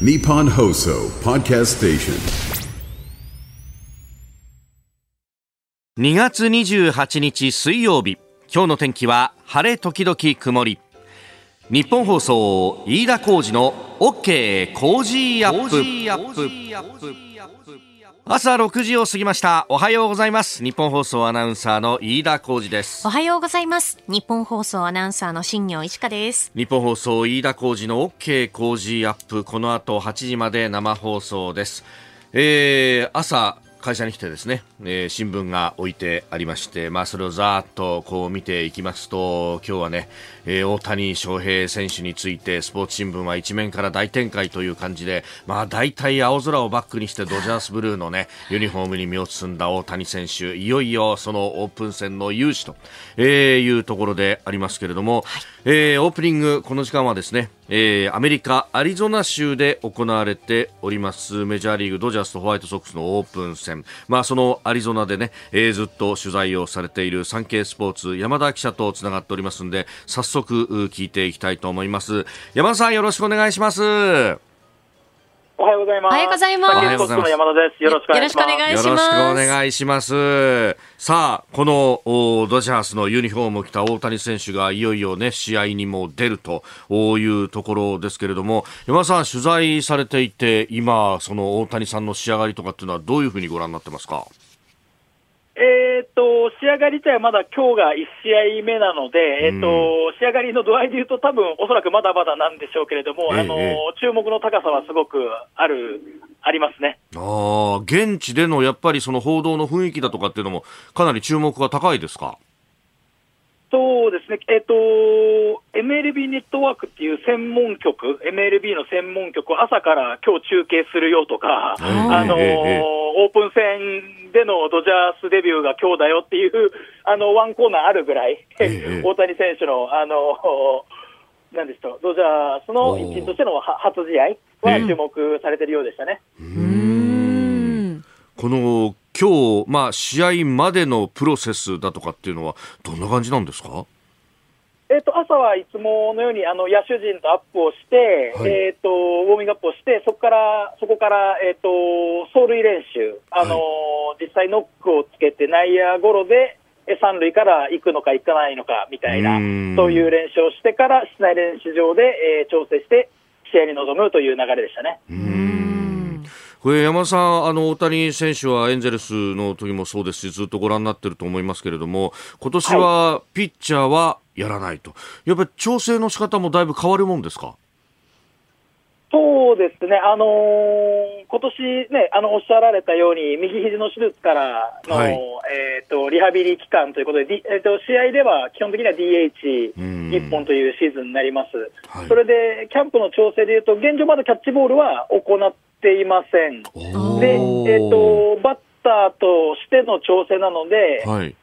Nippon Hoso Podcast Station. 2月28日水曜日。今日の天気は晴れ時々曇り。日本放送飯田浩二の OK 工事アップ朝6時を過ぎました。おはようございます。日本放送アナウンサーの飯田浩二です。おはようございます。日本放送アナウンサーの新業石香です。日本放送飯田浩二の OK 工事アップ。この後8時まで生放送です。えー、朝会社に来てですね、えー、新聞が置いてありまして、まあ、それをざーっとこう見ていきますと今日はね、えー、大谷翔平選手についてスポーツ新聞は一面から大展開という感じで、まあ、大体青空をバックにしてドジャースブルーの、ね、ユニフォームに身を包んだ大谷選手いよいよそのオープン戦の勇姿と、えー、いうところでありますけれども、はい、えー、オープニングこの時間はですねえー、アメリカ・アリゾナ州で行われておりますメジャーリーグドジャースとホワイトソックスのオープン戦、まあ、そのアリゾナでね、えー、ずっと取材をされているサンケイスポーツ山田記者とつながっておりますので早速聞いていきたいと思います。山田さんよろしくお願いします。おはようございます。おはようございます。サンケイスポーツの山田です。よろしくお願いします。よろしくお願いします。さあ、このドジャースのユニフォームを着た大谷選手がいよいよね、試合にも出るというところですけれども、山田さん取材されていて、今、その大谷さんの仕上がりとかっていうのはどういうふうにご覧になってますか？えー、っと、仕上がり自体はまだ今日が1試合目なので、えー、っと、仕上がりの度合いでいうと多分おそらくまだまだなんでしょうけれども、えー、あの、注目の高さはすごくある、ありますね。ああ、現地でのやっぱりその報道の雰囲気だとかっていうのもかなり注目が高いですか？そうですね、えっ、ー、と、MLB ネットワークっていう専門局、MLB の専門局を朝から今日中継するよとか、あのー、オープン戦でのドジャースデビューが今日だよっていう、あの、ワンコーナーあるぐらい、大谷選手の、あのー、なんですか、ドジャースの一員としての初試合は注目されてるようでしたね。この今日、まあ、試合までのプロセスだとかっていうのは、どんな感じなんですか？えーと、朝はいつものようにあの野手陣とアップをして、はい、えーと、ウォーミングアップをして、そこからそこから、えーと、走塁練習、あのーはい、実際ノックをつけて内野ゴロで、三塁から行くのか行かないのかみたいな、そういう練習をしてから、室内練習場で、えー、調整して、試合に臨むという流れでしたね。これ山田さん、あの大谷選手はエンゼルスの時もそうですし、ずっとご覧になってると思いますけれども、今年はピッチャーはやらないと、やっぱり調整の仕方もだいぶ変わるもんですか？そうですね、あのー、今年ね、あのおっしゃられたように、右肘の手術からの、はい、えーと、リハビリ期間ということで、えーと、試合では基本的には DH1 本というシーズンになります、はい、それでキャンプの調整でいうと、現状まだキャッチボールは行っていません。で、えっ、ー、と、バッターとしての調整なので、はい、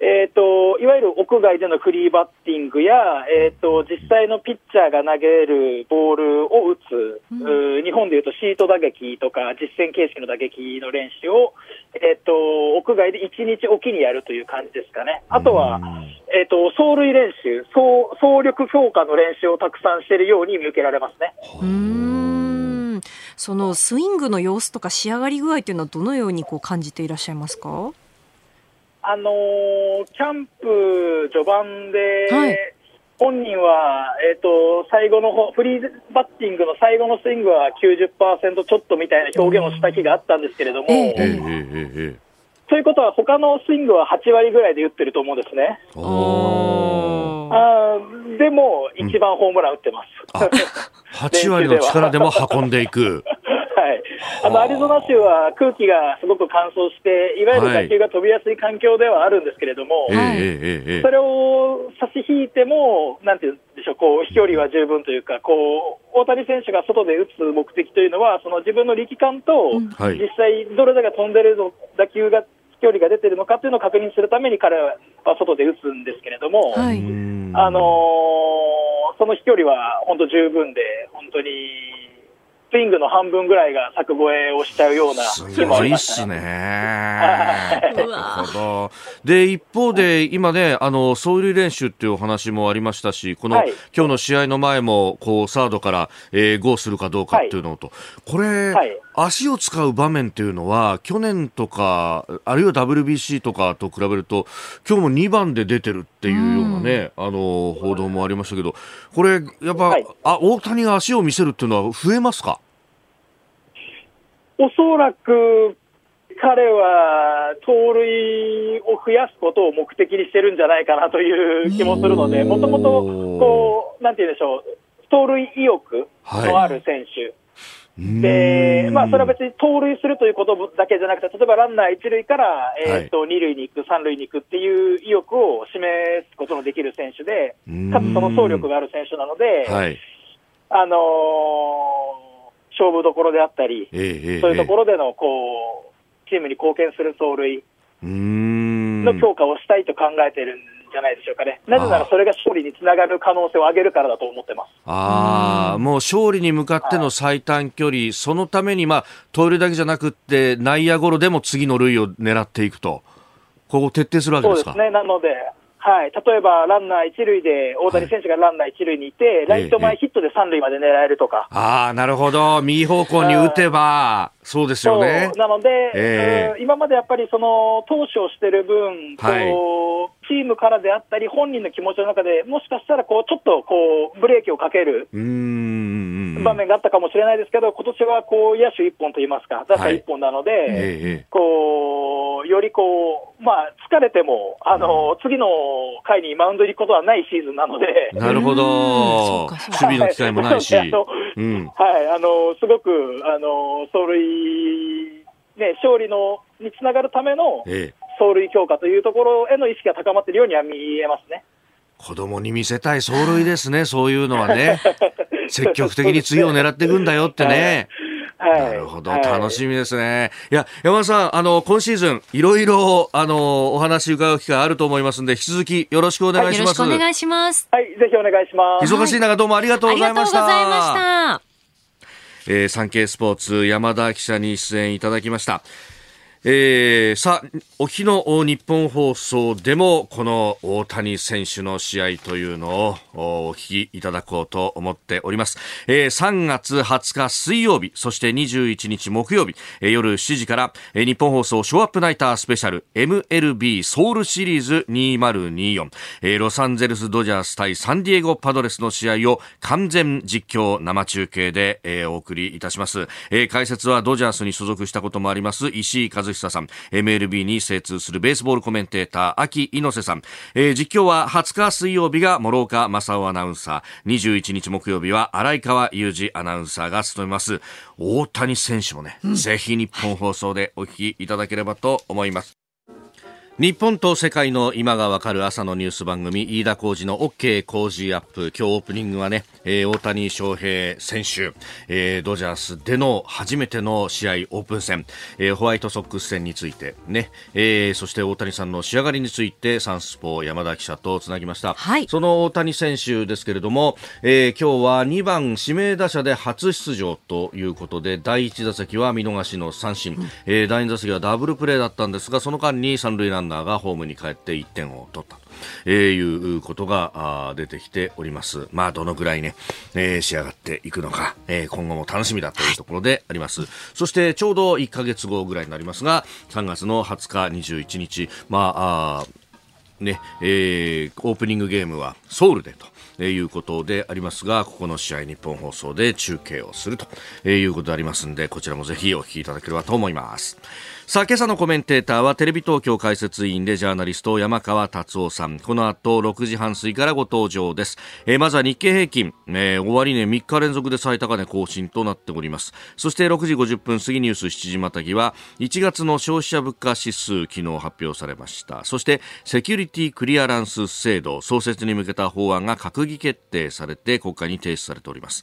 えっ、と、いわゆる屋外でのフリーバッティングや、えっ、ー、と、実際のピッチャーが投げるボールを打つ、うん、日本でいうとシート打撃とか実戦形式の打撃の練習を、えっ、と、屋外で1日おきにやるという感じですかね。あとは、えっ、と、走塁練習、走、走力強化の練習をたくさんしているように見受けられますね。そのスイングの様子とか仕上がり具合というのはどのようにこう感じていらっしゃいますか？あのー、キャンプ序盤で、はい、本人は、えっ、ー、と、最後のフリーバッティングの最後のスイングは90%ちょっとみたいな表現をした気があったんですけれども、えーえー、ということは、他のスイングは8割ぐらいで打ってると思うんですね。あでも、一番ホームラン打ってます。8割の力でも運んでいく。はい、あのアリゾナ州は空気がすごく乾燥して、いわゆる打球が飛びやすい環境ではあるんですけれども、はい、それを差し引いても、なんていうんでしょう、こう飛距離は十分というか、こう大谷選手が外で打つ目的というのは、その自分の力感と、実際、どれだけ飛んでる打球が飛距離が出てるのかというのを確認するために彼は外で打つんですけれども、はい、あのー、その飛距離は本当十分で、本当にスイングの半分ぐらいが柵越えをしちゃうようなす日もあごいっりましたね。すね。なるほど。で、一方で、今ね、あの、走塁練習っていうお話もありましたし、この、はい今日の試合の前も、こう、サードから、えー、ゴーするかどうかっていうのと、これ、はい足を使う場面っていうのは、去年とか、あるいは WBC とかと比べると、今日も2番で出てるっていうようなね、あの、報道もありましたけど、これ、やっぱ、はい。あ、大谷が足を見せるっていうのは増えますか？おそらく彼は盗塁を増やすことを目的にしてるんじゃないかなという気もするので、もともと、こう、なんて言うんでしょう、盗塁意欲のある選手。で、まあ、それは別に盗塁するということだけじゃなくて、例えばランナー一塁から、えっと、二塁に行く、三塁に行くっていう意欲を示すことのできる選手で、かつその走力がある選手なので、はい。あのー勝負どころであったり、ええええそういうところでの、こう、チームに貢献する走塁の強化をしたいと考えてるんじゃないでしょうかね。なぜならそれが勝利につながる可能性を上げるからだと思ってます。ああ、もう勝利に向かっての最短距離、そのために、まあ、盗塁だけじゃなくって、内野ゴロでも次の塁を狙っていくと、ここ徹底するわけですか？そうですね。なので、はい。例えば、ランナー一塁で、大谷選手がランナー一塁にいて、ライト前ヒットで三塁まで狙えるとか。ああ、なるほど。右方向に打てば、そうですよね。なので、ええうん今までやっぱりその投手をしてる分、はいこうチームからであったり、本人の気持ちの中で、もしかしたらこうちょっとこうブレーキをかけるうーん。場面があったかもしれないですけど、今年はこう野手一本といいますか、打者一本なので、ええええこうよりこう、まあ、疲れても、あの次の回にマウンドに行くことはないシーズンなので。なるほど。うかそうか守備の機会もないし。はい、あのすごくあの走塁、ね、勝利のにつながるためのええ。走塁強化というところへの意識が高まっているようには見えますね。子供に見せたい走塁ですね、そういうのはね。積極的に次を狙っていくんだよってね。はい、なるほど、はい楽しみですね。いや、山田さん、あの、今シーズン、いろいろ、あの、お話伺う機会あると思いますんで、引き続きよろしくお願いしよろます。しくお願いします。はい、ぜひお願いします。忙しい中、どうもありがとうありがとうごございました。えー、産経スポーツ山田記者に出演いただきました。えー、さあ、お日の日本放送でも、この大谷選手の試合というのをお聞きいただこうと思っております。えー、3月20日水曜日、そして21日木曜日、えー夜7時から、えー日本放送ショーアップナイタースペシャル MLB ソウルシリーズ2024、えーロサンゼルスドジャース対サンディエゴパドレスの試合を完全実況生中継で、えーお送りいたします。えー解説はドジャースに所属したこともあります石井和久さん、MLB に精通するベースボールコメンテーター秋猪瀬さん、えー実況は20日水曜日が諸岡正夫アナウンサー、21日木曜日は荒川裕二アナウンサーが務めます。大谷選手もね、ぜひ日本放送でお聞きいただければと思います。日本と世界の今がわかる朝のニュース番組飯田浩二の OK 工事アップ。今日オープニングはね、えー大谷翔平選手、えードジャースでの初めての試合オープン戦、えーホワイトソックス戦についてね、えーそして大谷さんの仕上がりについてサンスポ山田記者とつなぎました、はい。その大谷選手ですけれども、えー今日は2番指名打者で初出場ということで第1打席は見逃しの三振、えー第2打席はダブルプレーだったんですがその間に三塁ランナーがホームに帰って1点を取ったと。えーいうことが出てきております。まあ、どのぐらいね、えー仕上がっていくのか、えー今後も楽しみだというところであります。そして、ちょうど1ヶ月後ぐらいになりますが、3月の20日、21日、まあ、あね、えーオープニングゲームはソウルでと。えいうことでありますが、ここの試合日本放送で中継をするとえいうことでありますんで、こちらもぜひお聞きいただければと思います。さあ、今朝のコメンテーターはテレビ東京解説委員でジャーナリスト山川達夫さん。この後6時半過ぎからご登場です。えーまずは日経平均、えー終値3日連続で最高値更新となっております。そして6時50分過ぎニュース7時またぎは1月の消費者物価指数昨日発表されました。そしてセキュリティクリアランス制度創設に向けた法案が閣議決定されて国会に提出されております。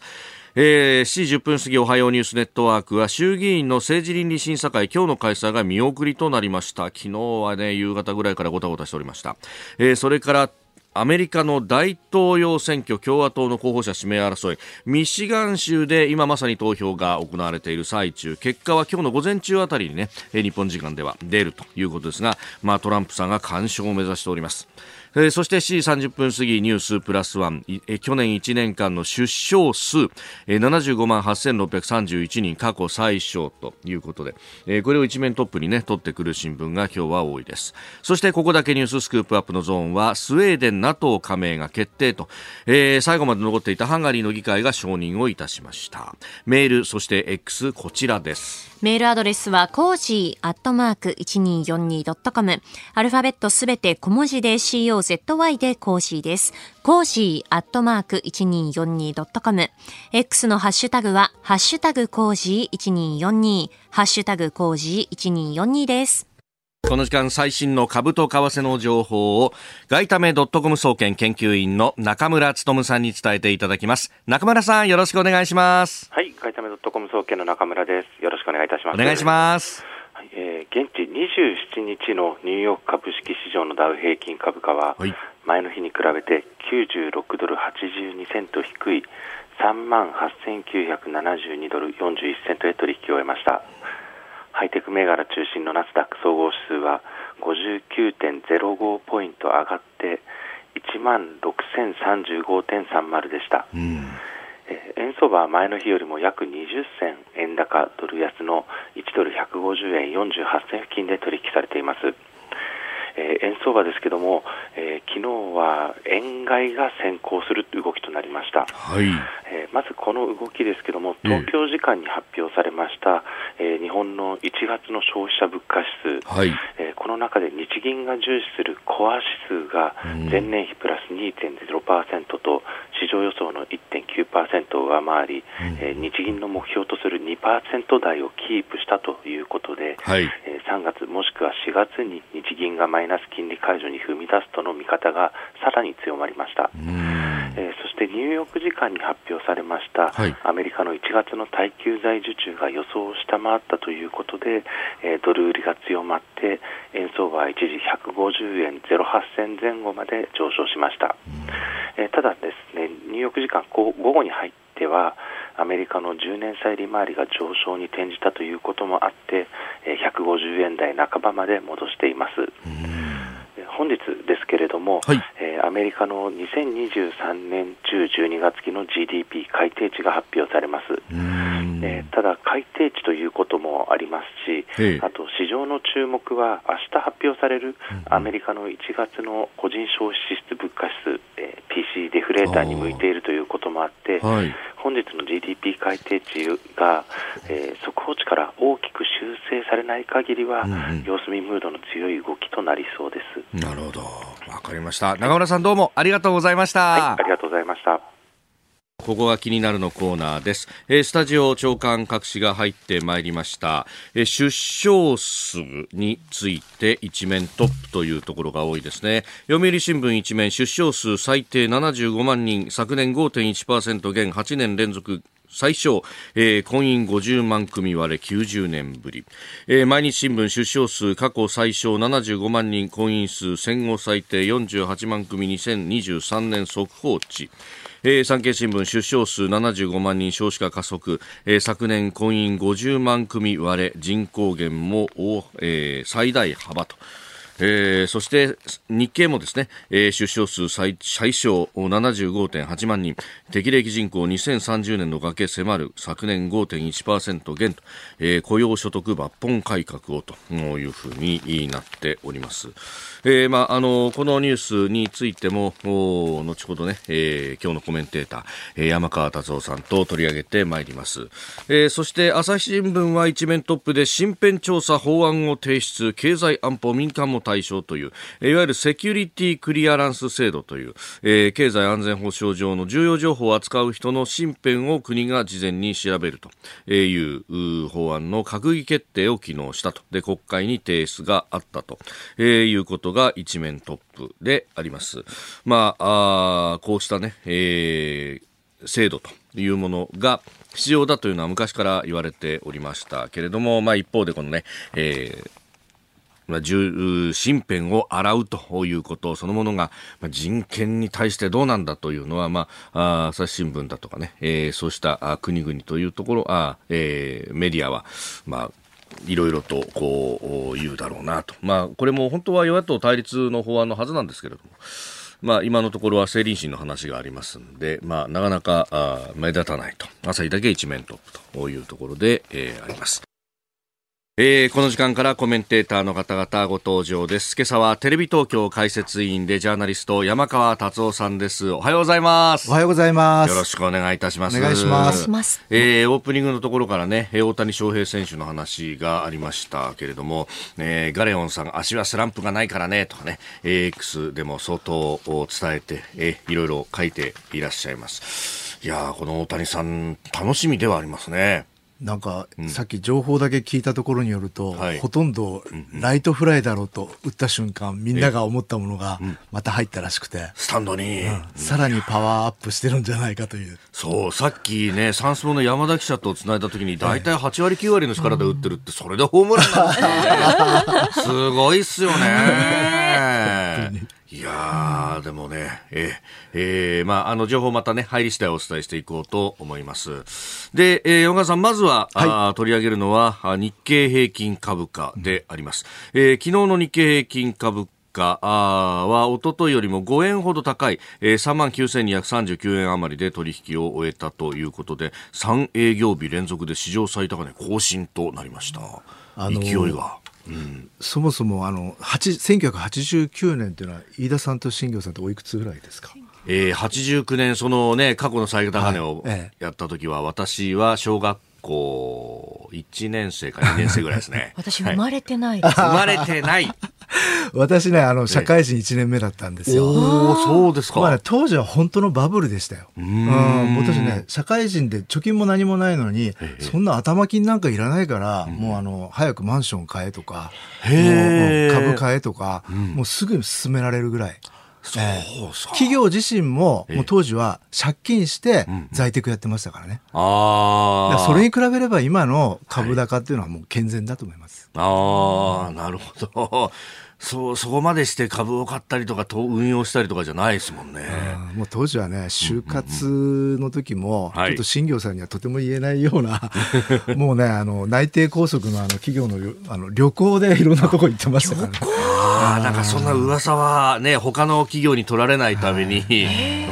えー、7時10分過ぎおはようニュースネットワークは衆議院の政治倫理審査会今日の開催が見送りとなりました。昨日はね夕方ぐらいからごたごたしておりました、えーそれからアメリカの大統領選挙共和党の候補者指名争い。ミシガン州で今まさに投票が行われている最中。結果は今日の午前中あたりにね日本時間では出るということですが、まあ、トランプさんが干渉を目指しております。えー、そして7時30分過ぎニュースプラスワン、えー、去年1年間の出生数、えー、75万8631人過去最小ということで、えー、これを一面トップにね取ってくる新聞が今日は多いです。そしてここだけニューススクープアップのゾーンはスウェーデン NATO 加盟が決定と、えー、最後まで残っていたハンガリーの議会が承認をいたしました。メールそして X こちらです。メールアドレスはコージーアットマーク 1242.com アルファベットすべて小文字で COZY でコージーです。コージーアットマーク 1242.com X のハッシュタグはハッシュタグコージー1242ハッシュタグコージー1242です。この時間最新の株と為替の情報を外為ドットコム総研研究員の中村努さんに伝えていただきます。中村さんよろしくお願いします。はい、外為ドットコム総研の中村です。よろしくお願いいたします。お願いします。はい、えー、現地27日のニューヨーク株式市場のダウ平均株価は、前の日に比べて96ドル82セント低い3万8972ドル41セントで取引を終えました。ハイテク銘柄中心のナスダック総合指数は59.05ポイント上がって1万6035.30でした、うん、円相場は前の日よりも約20銭円高ドル安の1ドル150円48銭付近で取引されていますえー、円相場ですけども、えー、昨日は円買いが先行する動きとなりました、はい、えー、まずこの動きですけども東京時間に発表されました、えー、日本の1月の消費者物価指数、はい。えー、この中で日銀が重視するコア指数が前年比プラス2.0%と市場予想の1.9%を上回り、うん、えー、日銀の目標とする2%台をキープしたということで、はい。えー、3月もしくは4月に日銀がマイナス金利解除に踏み出すとの見方がさらに強まりました。えー、そしてニューヨーク時間に発表されました、はい、アメリカの1月の耐久財受注が予想を下回ったということで、えー、ドル売りが強まって円相場は一時150円08銭前後まで上昇しました、えー、ただですねニューヨーク時間午後に入ってはアメリカの10年債利回りが上昇に転じたということもあって、え150円台半ばまで戻しています。本日ですけれども、はい、えー、アメリカの2023年中12月期の GDP 改定値が発表されます、えー、ただ改定値ということもありますし、あと市場の注目は明日発表されるアメリカの1月の個人消費支出物価指数、えー、PC デフレーターに向いているということもあって、はい、本日の GDP 改定値が、えー、速報値から大きく修正されない限りは、うんうん、様子見ムードの強い動きとなりそうです。なるほど。わかりました。中村さんどうもありがとうございました。はい、ありがとうございました。ここが気になるのコーナーです。えー、スタジオ長官各紙が入ってまいりました。えー、出生数について一面トップというところが多いですね。読売新聞一面出生数最低75万人、昨年5.1%減8年連続最小、えー、婚姻50万組割れ90年ぶり、えー、毎日新聞出生数過去最小75万人婚姻数戦後最低48万組2023年速報値えー、産経新聞出生数75万人少子化加速、えー、昨年婚姻50万組割れ人口減も、えー、最大幅と。えー、そして日経もですね、えー、出生数最最小75.8万人。適齢期人口2030年の崖迫る昨年5.1%減と、えー、雇用所得抜本改革をというふうになっております。えーまあ、あのこのニュースについても後ほどね、えー、今日のコメンテーター、えー、山川達夫さんと取り上げてまいります、えー、そして朝日新聞は一面トップで身辺調査法案を提出。経済安保民間も対象という、いわゆるセキュリティクリアランス制度という、えー、経済安全保障上の重要情報を扱う人の身辺を国が事前に調べるという法案の閣議決定を昨日したとで国会に提出があったと、えー、いうことが一面トップであります。まあ、あこうしたね、えー、制度というものが必要だというのは昔から言われておりましたけれども、まあ一方でこのね、えーまあ、身辺を洗うということそのものが、まあ、人権に対してどうなんだというのは、まあ、朝日新聞だとかね、えー、そうした国々というところ、あえー、メディアは、まあ、いろいろとこう言うだろうなと。まあ、これも本当は与野党対立の法案のはずなんですけれども。まあ、今のところは政倫審の話がありますんで、まあ、なかなか目立たないと。朝日だけ一面トップというところで、えー、あります。えー、この時間からコメンテーターの方々ご登場です。今朝はテレビ東京解説委員でジャーナリスト山川達夫さんです。おはようございます。おはようございます。よろしくお願いいたします。お願いします。えー、オープニングのところからね、大谷翔平選手の話がありましたけれども、えー、ガレオンさん、足はスランプがないからね、とかね、X でも相当伝えて、えー、いろいろ書いていらっしゃいます。いやこの大谷さん、楽しみではありますね。なんか、さっき情報だけ聞いたところによると、はい、ほとんどライトフライだろうと打った瞬間、みんなが思ったものがまた入ったらしくて、スタンドに、うん、さらにパワーアップしてるんじゃないかという。そう、さっきね、サンスポの山田記者とつないだ時に、大体8割9割の力で打ってるって、それでホームランなんですね。すごいっすよね。いやでもね、えー、えー、まあ、あの、情報またね、入り次第お伝えしていこうと思います。で、えー、山川さん、まずは、はい、あ取り上げるのは、日経平均株価であります。うん、えー、昨日の日経平均株価は、おとといよりも5円ほど高い、えー、3万9239円余りで取引を終えたということで、3営業日連続で史上最高値更新となりました。あのー、勢いが。うん、そもそもあの1989年というのは飯田さんと新業さんっておいくつぐらいですか？えー、89年、そのね、過去の最高値をやった時は、私は小学校1年生か2年生ぐらいですね。私生まれてない、はい、生まれてない。私ね、あの、社会人1年目だったんですよ。おおそうですか。まあ、ね、当時は本当のバブルでしたよ。うん。私ね、社会人で貯金も何もないのに、そんな頭金なんかいらないから、もうあの、早くマンション買えとか、株買えとか、もうすぐ進められるぐらい。えー、企業自身も、もう当時は借金して在宅やってましたからね。うん、ああ。それに比べれば今の株高っていうのはもう健全だと思います。はい、ああ、なるほど。そう、そこまでして株を買ったりとか、運用したりとかじゃないですもんね。もう当時はね、就活の時も、ちょっと新業さんにはとても言えないような、もうね、あの、内定拘束のあの企業のあの旅行で いろんなとこ行ってましたからね。ああ、なんかそんな噂はね、他の企業に取られないために、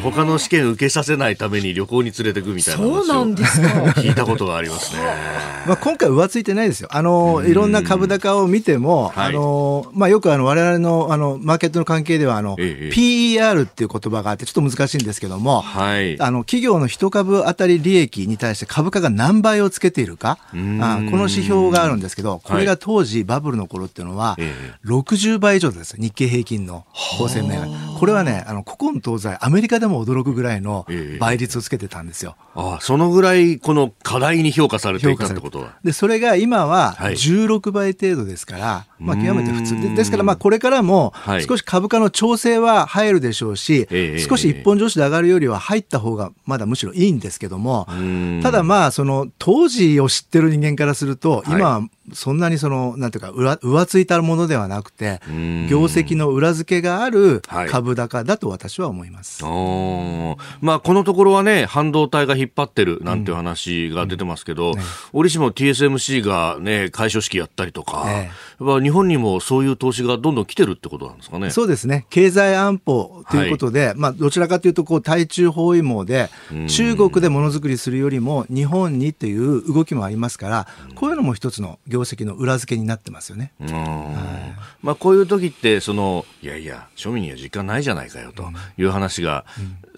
他の試験受けさせないために旅行に連れてくみたいなそうなんですか。聞いたことがありますね。まあ今回浮ついてないですよ。あの、いろんな株高を見ても、あの、まあよくあの、我々のあのマーケットの関係ではあの、ええ、PER っていう言葉があってちょっと難しいんですけども、はい、あの企業の一株当たり利益に対して株価が何倍をつけているかあこの指標があるんですけどこれが当時バブルの頃っていうのは、60倍以上です。日経平均の構成銘柄これはねあの古今東西アメリカでも驚くぐらいの倍率をつけてたんですよ。あそのぐらいこの課題に評価されていたってことは。でそれが今は16倍程度ですから、はい、まあ極めて普通。でですからまあこれからも少し株価の調整は入るでしょうし、はい、少し一本上司で上がるよりは入った方がまだむしろいいんですけども、ただまあ、その当時を知ってる人間からすると、今はそんなにその、なんていうか、浮ついたものではなくて、業績の裏付けがある株高だと私は思います。はい、まあ、このところはね、半導体が引っ張ってるなんていう話が出てますけど、うん。ね、折しも TSMC がね、開所式やったりとか、ね、やっぱ日本にもそういう投資がどんどん来てるってことなんですかね。そうですね。経済安保ということで、はい、まあ、どちらかというと、こう、対中包囲網で、中国でものづくりするよりも、日本にっていう動きもありますから、こういうのも一つの業績の裏付けになってますよね。はい、まあ、こういう時ってそのいやいや庶民には時間ないじゃないかよという話が、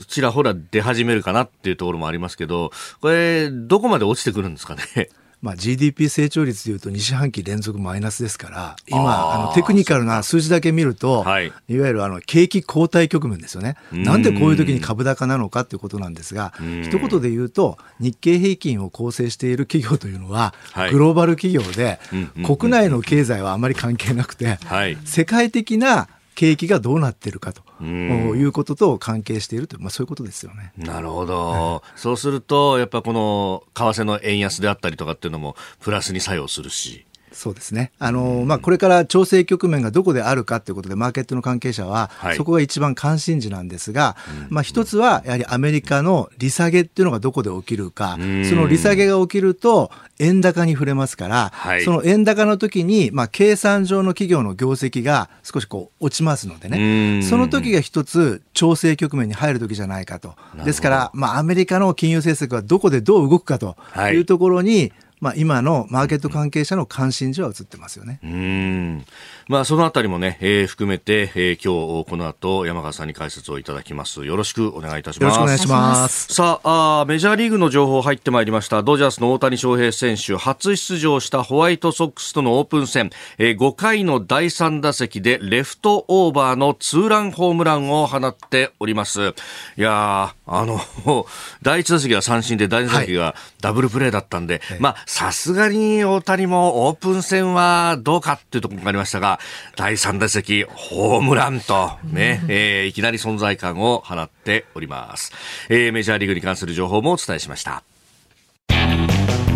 ちらほら出始めるかなっていうところもありますけどこれどこまで落ちてくるんですかね。まあ、GDP 成長率でいうと2四半期連続マイナスですから、今、あのテクニカルな数字だけ見ると、はい、いわゆるあの景気後退局面ですよね。なんでこういう時に株高なのかということなんですが、一言で言うと、日経平均を構成している企業というのは、グローバル企業で、国内の経済はあまり関係なくて、世界的な景気がどうなっているかということと関係しているという、まあ、そういうことですよね。なるほど、そうすると、やっぱこの為替の円安であったりとかっていうのも、プラスに作用するし。そうですね。あの、まあ、これから調整局面がどこであるかということで、マーケットの関係者は、そこが一番関心事なんですが、まあ、一つは、やはりアメリカの利下げっていうのがどこで起きるか、その利下げが起きると、円高に触れますから、はい、その円高の時に、まあ、計算上の企業の業績が少しこう落ちますのでね、その時が一つ調整局面に入る時じゃないかと。ですから、まあ、アメリカの金融政策はどこでどう動くかというところに、はいまあ、今のマーケット関係者の関心事は映ってますよね。うんまあ、そのあたりもね、えー、含めて、えー、今日この後山川さんに解説をいただきます。よろしくお願いいたします。よろしくお願いします。さああ、メジャーリーグの情報入ってまいりました。ドジャースの大谷翔平選手、初出場したホワイトソックスとのオープン戦、えー、5回の第3打席でレフトオーバーのツーランホームランを放っております。いやあの、第1打席は三振で、第2打席がダブルプレーだったんで、はい、まあ、さすがに大谷もオープン戦はどうかっていうところがありましたが、第3打席、ホームランとね、えー、いきなり存在感を放っております。えー、メジャーリーグに関する情報もお伝えしました。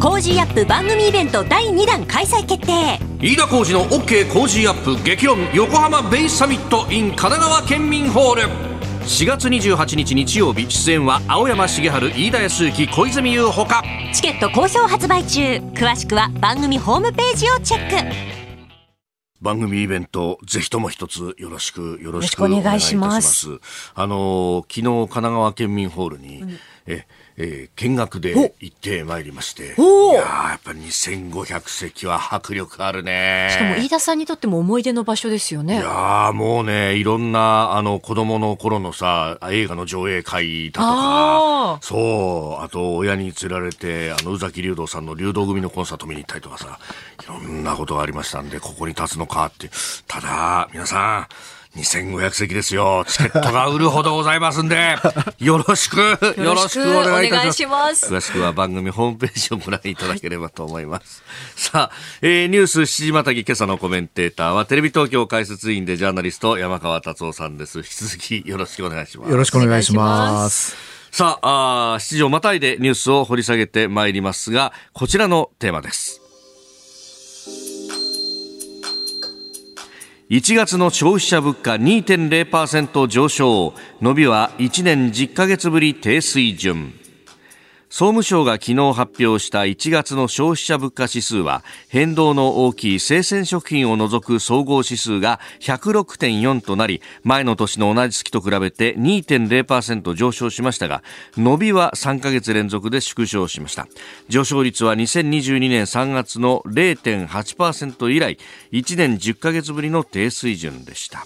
コージーアップ番組イベント第2弾開催決定。飯田浩司の OK コージーアップ激論横浜ベイサミット in 神奈川県民ホール。4月28日日曜日出演は青山繁晴飯田泰之小泉悠ほか。チケット好評発売中。詳しくは番組ホームページをチェック番組イベント、ぜひとも一つよろしく、よろしくお願いします。あの、昨日、神奈川県民ホールに、うん、え、えー、見学で行ってまいりまして、いややっぱり2500席は迫力あるね。しかも飯田さんにとっても思い出の場所ですよね。いやもうね、いろんな、あの、子供の頃のさ、映画の上映会だとか、そう、あと、親に連られて、あの、宇崎竜道さんの竜道組のコンサート見に行ったりとかさ、いろんなことがありましたんで、ここに立つのかって。ただ、皆さん、2500席ですよ。チケットが売るほどございますんで、よろしく、よろしくお願いいたします。詳しくは番組ホームページをご覧いただければと思います。さあ、えー、ニュース7時またぎ今朝のコメンテーターは、テレビ東京解説委員でジャーナリスト、山川達夫さんです。引き続きよろしくお願いします。よろしくお願いします。さあ、あ7時をまたいでニュースを掘り下げてまいりますが、こちらのテーマです。1月の消費者物価2.0%上昇。伸びは1年10ヶ月ぶり低水準。総務省が昨日発表した1月の消費者物価指数は変動の大きい生鮮食品を除く総合指数が106.4となり前の年の同じ月と比べて2.0%上昇しましたが伸びは3ヶ月連続で縮小しました。上昇率は2022年3月の0.8%以来1年10ヶ月ぶりの低水準でした。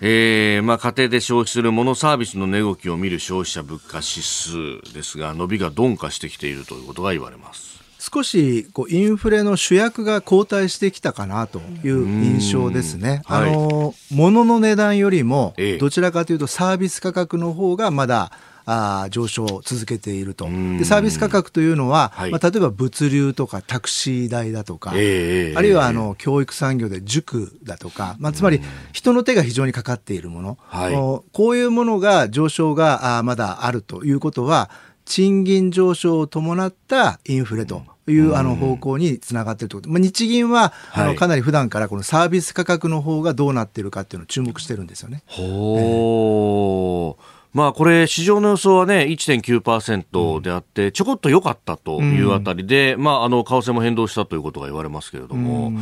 えーまあ、家庭で消費するモノサービスの値動きを見る消費者物価指数ですが伸びが鈍化してきているということが言われます。少しこうインフレの主役が後退してきたかなという印象ですね。あの、物の値段よりもどちらかというとサービス価格の方がまだあ上昇を続けていると。でサービス価格というのは、はい、まあ、例えば物流とかタクシー代だとか、えー、あるいはあの教育産業で塾だとか、まあ、つまり人の手が非常にかかっているもの、はい、こういうものが上昇があまだあるということは賃金上昇を伴ったインフレと。いうあの方向につながっているということ、まあ、日銀は、あのかなり普段からこのサービス価格の方がどうなっているかっていうのを注目してるんですよね。ほー、えーまあこれ、市場の予想はね、1.9%であって、ちょこっと良かったというあたりで、まあ、あの、為替も変動したということが言われますけれども、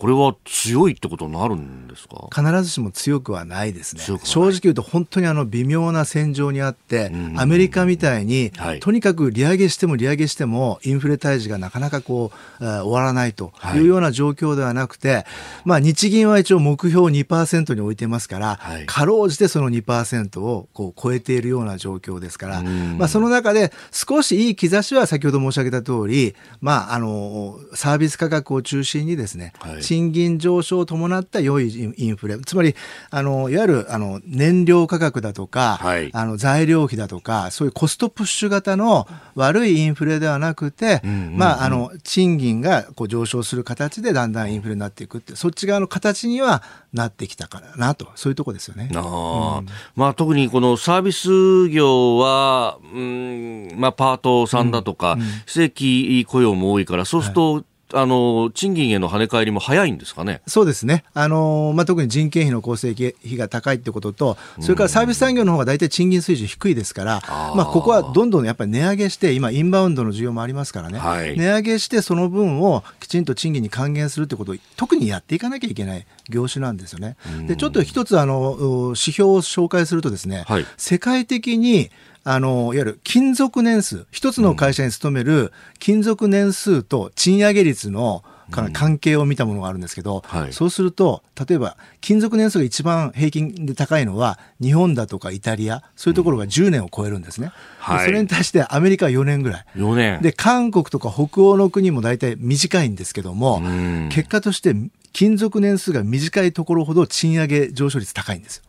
これは強いってことになるんですか？必ずしも強くはないですね。正直言うと本当にあの微妙な戦場にあって、アメリカみたいに、とにかく利上げしても利上げしても、インフレ退治がなかなかこう、終わらないとい。うような状況ではなくて、まあ日銀は一応目標2%に置いてますから、かろうじてその2%をこう超えているような状況ですから、まあその中で少しいい兆しは先ほど申し上げた通り、まああの、サービス価格を中心にですね、はい賃金上昇を伴った良いインフレ、つまり、あの、いわゆる、あの、燃料価格だとか、はい、あの、材料費だとか、そういうコストプッシュ型の悪いインフレではなくて、まあ、あの、賃金がこう上昇する形でだんだんインフレになっていくって、そっち側の形にはなってきたからなと、そういうとこですよね。あうん、まあ、特にこのサービス業は、うん、まあ、パートさんだとか、うんうん、非正規雇用も多いから、そうすると、あの賃金への跳ね返りも早いんですかね？そうですね、あのまあ、特に人件費の構成費が高いってことと、それからサービス産業の方が大体賃金水準低いですから、まあ、ここはどんどんやっぱり値上げして、今、インバウンドの需要もありますからね、はい、値上げして、その分をきちんと賃金に還元するってことを、特にやっていかなきゃいけない業種なんですよね。でちょっと一つあの指標を紹介するとですね、はい、世界的にあの、いわゆる勤続年数、一つの会社に勤める勤続年数と賃上げ率の関係を見たものがあるんですけど、うんはい、そうすると、例えば、勤続年数が一番平均で高いのは、日本だとかイタリア、そういうところが10年を超えるんですね。うんはい、それに対してアメリカは4年ぐらい。4年。で、韓国とか北欧の国も大体短いんですけども、結果として勤続年数が短いところほど賃上げ上昇率高いんですよ。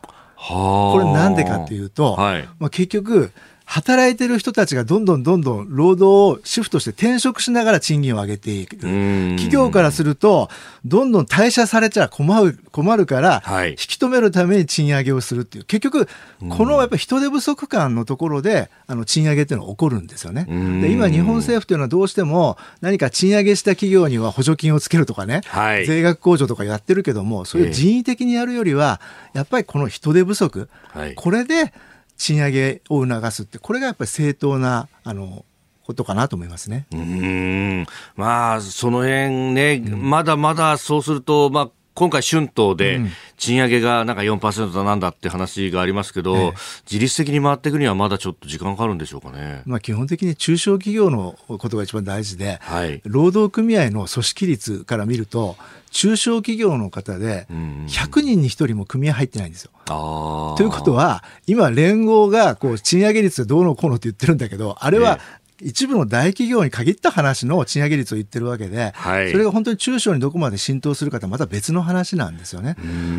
これなんでかっていうと、はい、まあ、結局、働いてる人たちがどんどんどんどん労働をシフトして転職しながら賃金を上げていく。企業からすると、どんどん退社されちゃ困る困るから、引き止めるために賃上げをするっていう、結局、このやっぱ人手不足感のところで、あの賃上げっていうのは起こるんですよね。で今、日本政府というのはどうしても、何か賃上げした企業には補助金をつけるとかね、はい、税額控除とかやってるけども、そういう人為的にやるよりは、やっぱりこの人手不足、はい、これで、賃上げを促すって、これがやっぱり正当な、あの、ことかなと思いますね。うん。まあ、その辺ね、うん、まだまだそうすると、まあ、今回、春闘で賃上げがなんか4%だなんだって話がありますけど、ええ、自律的に回っていくにはまだちょっと時間かかるんでしょうかね。まあ、基本的に中小企業のことが一番大事で、はい、労働組合の組織率から見ると、中小企業の方で100人に1人も組合入ってないんですよ。ということは今連合がこう賃上げ率どうのこうのって言ってるんだけどあれは一部の大企業に限った話の賃上げ率を言ってるわけで、はい、それが本当に中小にどこまで浸透するかとはまた別の話なんですよね。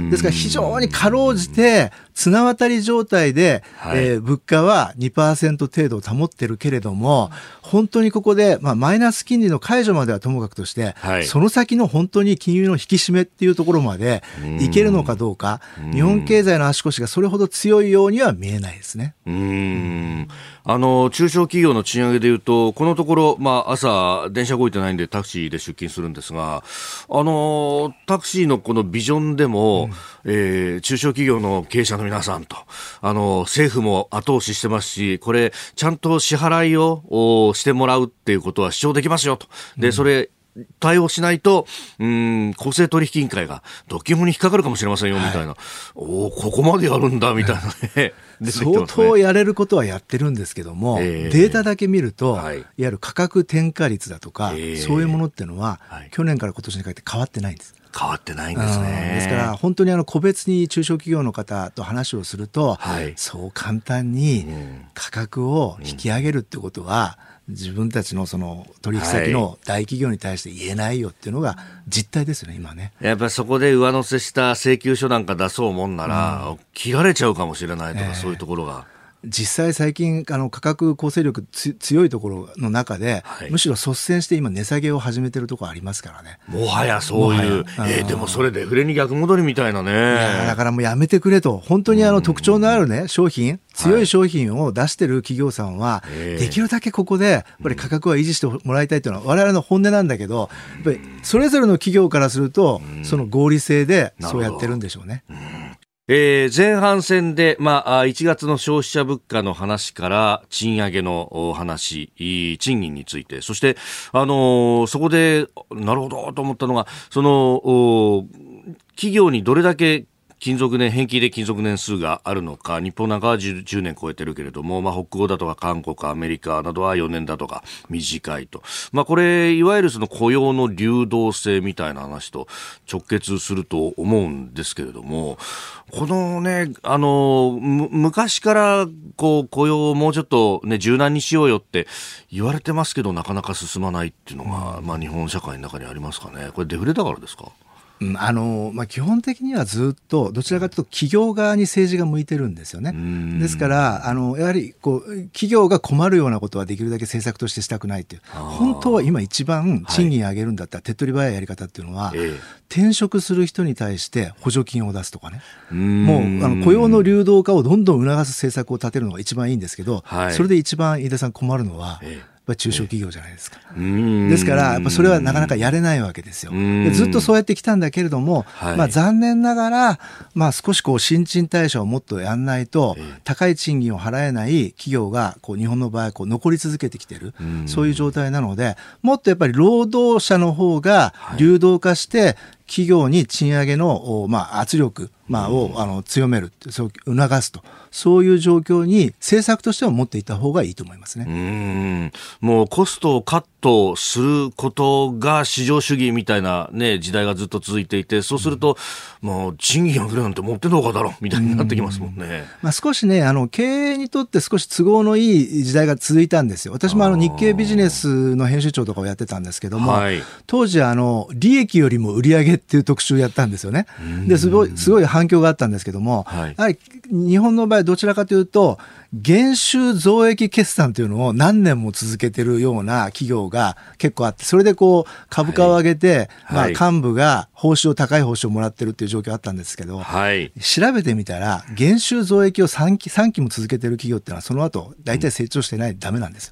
ですから非常にかろうじて綱渡り状態で、はい、えー、物価は2%程度保ってるけれども、本当にここで、まあ、マイナス金利の解除まではともかくとして、はい、その先の本当に金融の引き締めっていうところまでいけるのかどうか、日本経済の足腰がそれほど強いようには見えないですね。うん。あの中小企業の賃上げでいうと、このところ、まあ、朝、電車動いてないんで、タクシーで出勤するんですが、あのタクシーのこのビジョンでも、うん、えー、中小企業の経営者の皆さんと、あの政府も後押ししてますし、これ、ちゃんと支払いをしてもらうっていうことは主張できますよと。で、それ、対応しないと、うん、公正取引委員会が、ドキュに引っかかるかもしれませんよ、みたいな。おおここまでやるんだ、みたいなね。ね。相当やれることはやってるんですけども、えー、データだけ見ると、はい、いわゆる価格転嫁率だとか、えー、そういうものっていうのは、はい、去年から今年にかけて変わってないんです。変わってないんですね。ですから本当にあの個別に中小企業の方と話をすると、はい、そう簡単に価格を引き上げるってことは、うん自分たちのその取引先の大企業に対して言えないよっていうのが実態ですよね、今ね。やっぱりそこで上乗せした請求書なんか出そうもんなら、うん、切られちゃうかもしれないとか、えー、そういうところが。実際最近あの価格構成力強いところの中で、はい、むしろ率先して今値下げを始めてるところありますからね。もはやそういう、えー、でもそれデフレに逆戻りみたいなね。だからもうやめてくれと本当にあの特徴のあるね商品強い商品を出してる企業さんは、できるだけここでやっぱり価格は維持してもらいたいというのは我々の本音なんだけどやっぱりそれぞれの企業からするとその合理性でそうやってるんでしょうね。えー、前半戦で、まあ、1月の消費者物価の話から賃上げの話、賃金について、そして、あのー、そこで、なるほどと思ったのが、その、企業にどれだけ勤続年、返金で勤続年数があるのか、日本なんかは 10, 10年超えてるけれども、まあ、北欧だとか韓国、アメリカなどは4年だとか短いと。まあ、これ、いわゆるその雇用の流動性みたいな話と直結すると思うんですけれども、このね、あの、昔からこう雇用をもうちょっとね、柔軟にしようよって言われてますけど、なかなか進まないっていうのが、まあ、日本社会の中にありますかね。これデフレだからですか？あのまあ、基本的にはずっとどちらかというと企業側に政治が向いてるんですよね。ですからあのやはりこう企業が困るようなことはできるだけ政策としてしたくないという。本当は今一番賃金上げるんだったら、手っ取り早いやり方っていうのは、ええ、転職する人に対して補助金を出すとかね。もうあの雇用の流動化をどんどん促す政策を立てるのが一番いいんですけど、はい、それで一番飯田さん困るのは、えぱ中小企業じゃないですか。ですから、やっぱそれはなかなかやれないわけですよ。でずっとそうやってきたんだけれども、はい、まあ残念ながら、まあ少しこう新陳代謝をもっとやんないと、高い賃金を払えない企業がこう日本の場合こう残り続けてきてる、そういう状態なので、もっとやっぱり労働者の方が流動化して、企業に賃上げの、まあ、圧力、まあ、をあの強めるそう促すと。そういう状況に政策としては持っていた方がいいと思いますね。うん。もうコストをカットすることが市場主義みたいな、ね、時代がずっと続いていてそうすると、うん、もう賃金上げるなんて持ってのほかだろみたいになってきますもんね、まあ、少しねあの経営にとって少し都合のいい時代が続いたんですよ。私もあの日経ビジネスの編集長とかをやってたんですけども、はい、当時あの利益よりも売上っていう特集をやったんですよね。ですごいすごい反響があったんですけども、はい、やはり日本の場合どちらかというと減収増益決算というのを何年も続けてるような企業が結構あって、それでこう株価を上げて、はい、まあ幹部が報酬を高い報酬をもらってるっていう状況あったんですけど、はい、調べてみたら減収増益を3期 ,3 期も続けてる企業っていうのはその後大体成長してないとダメなんです。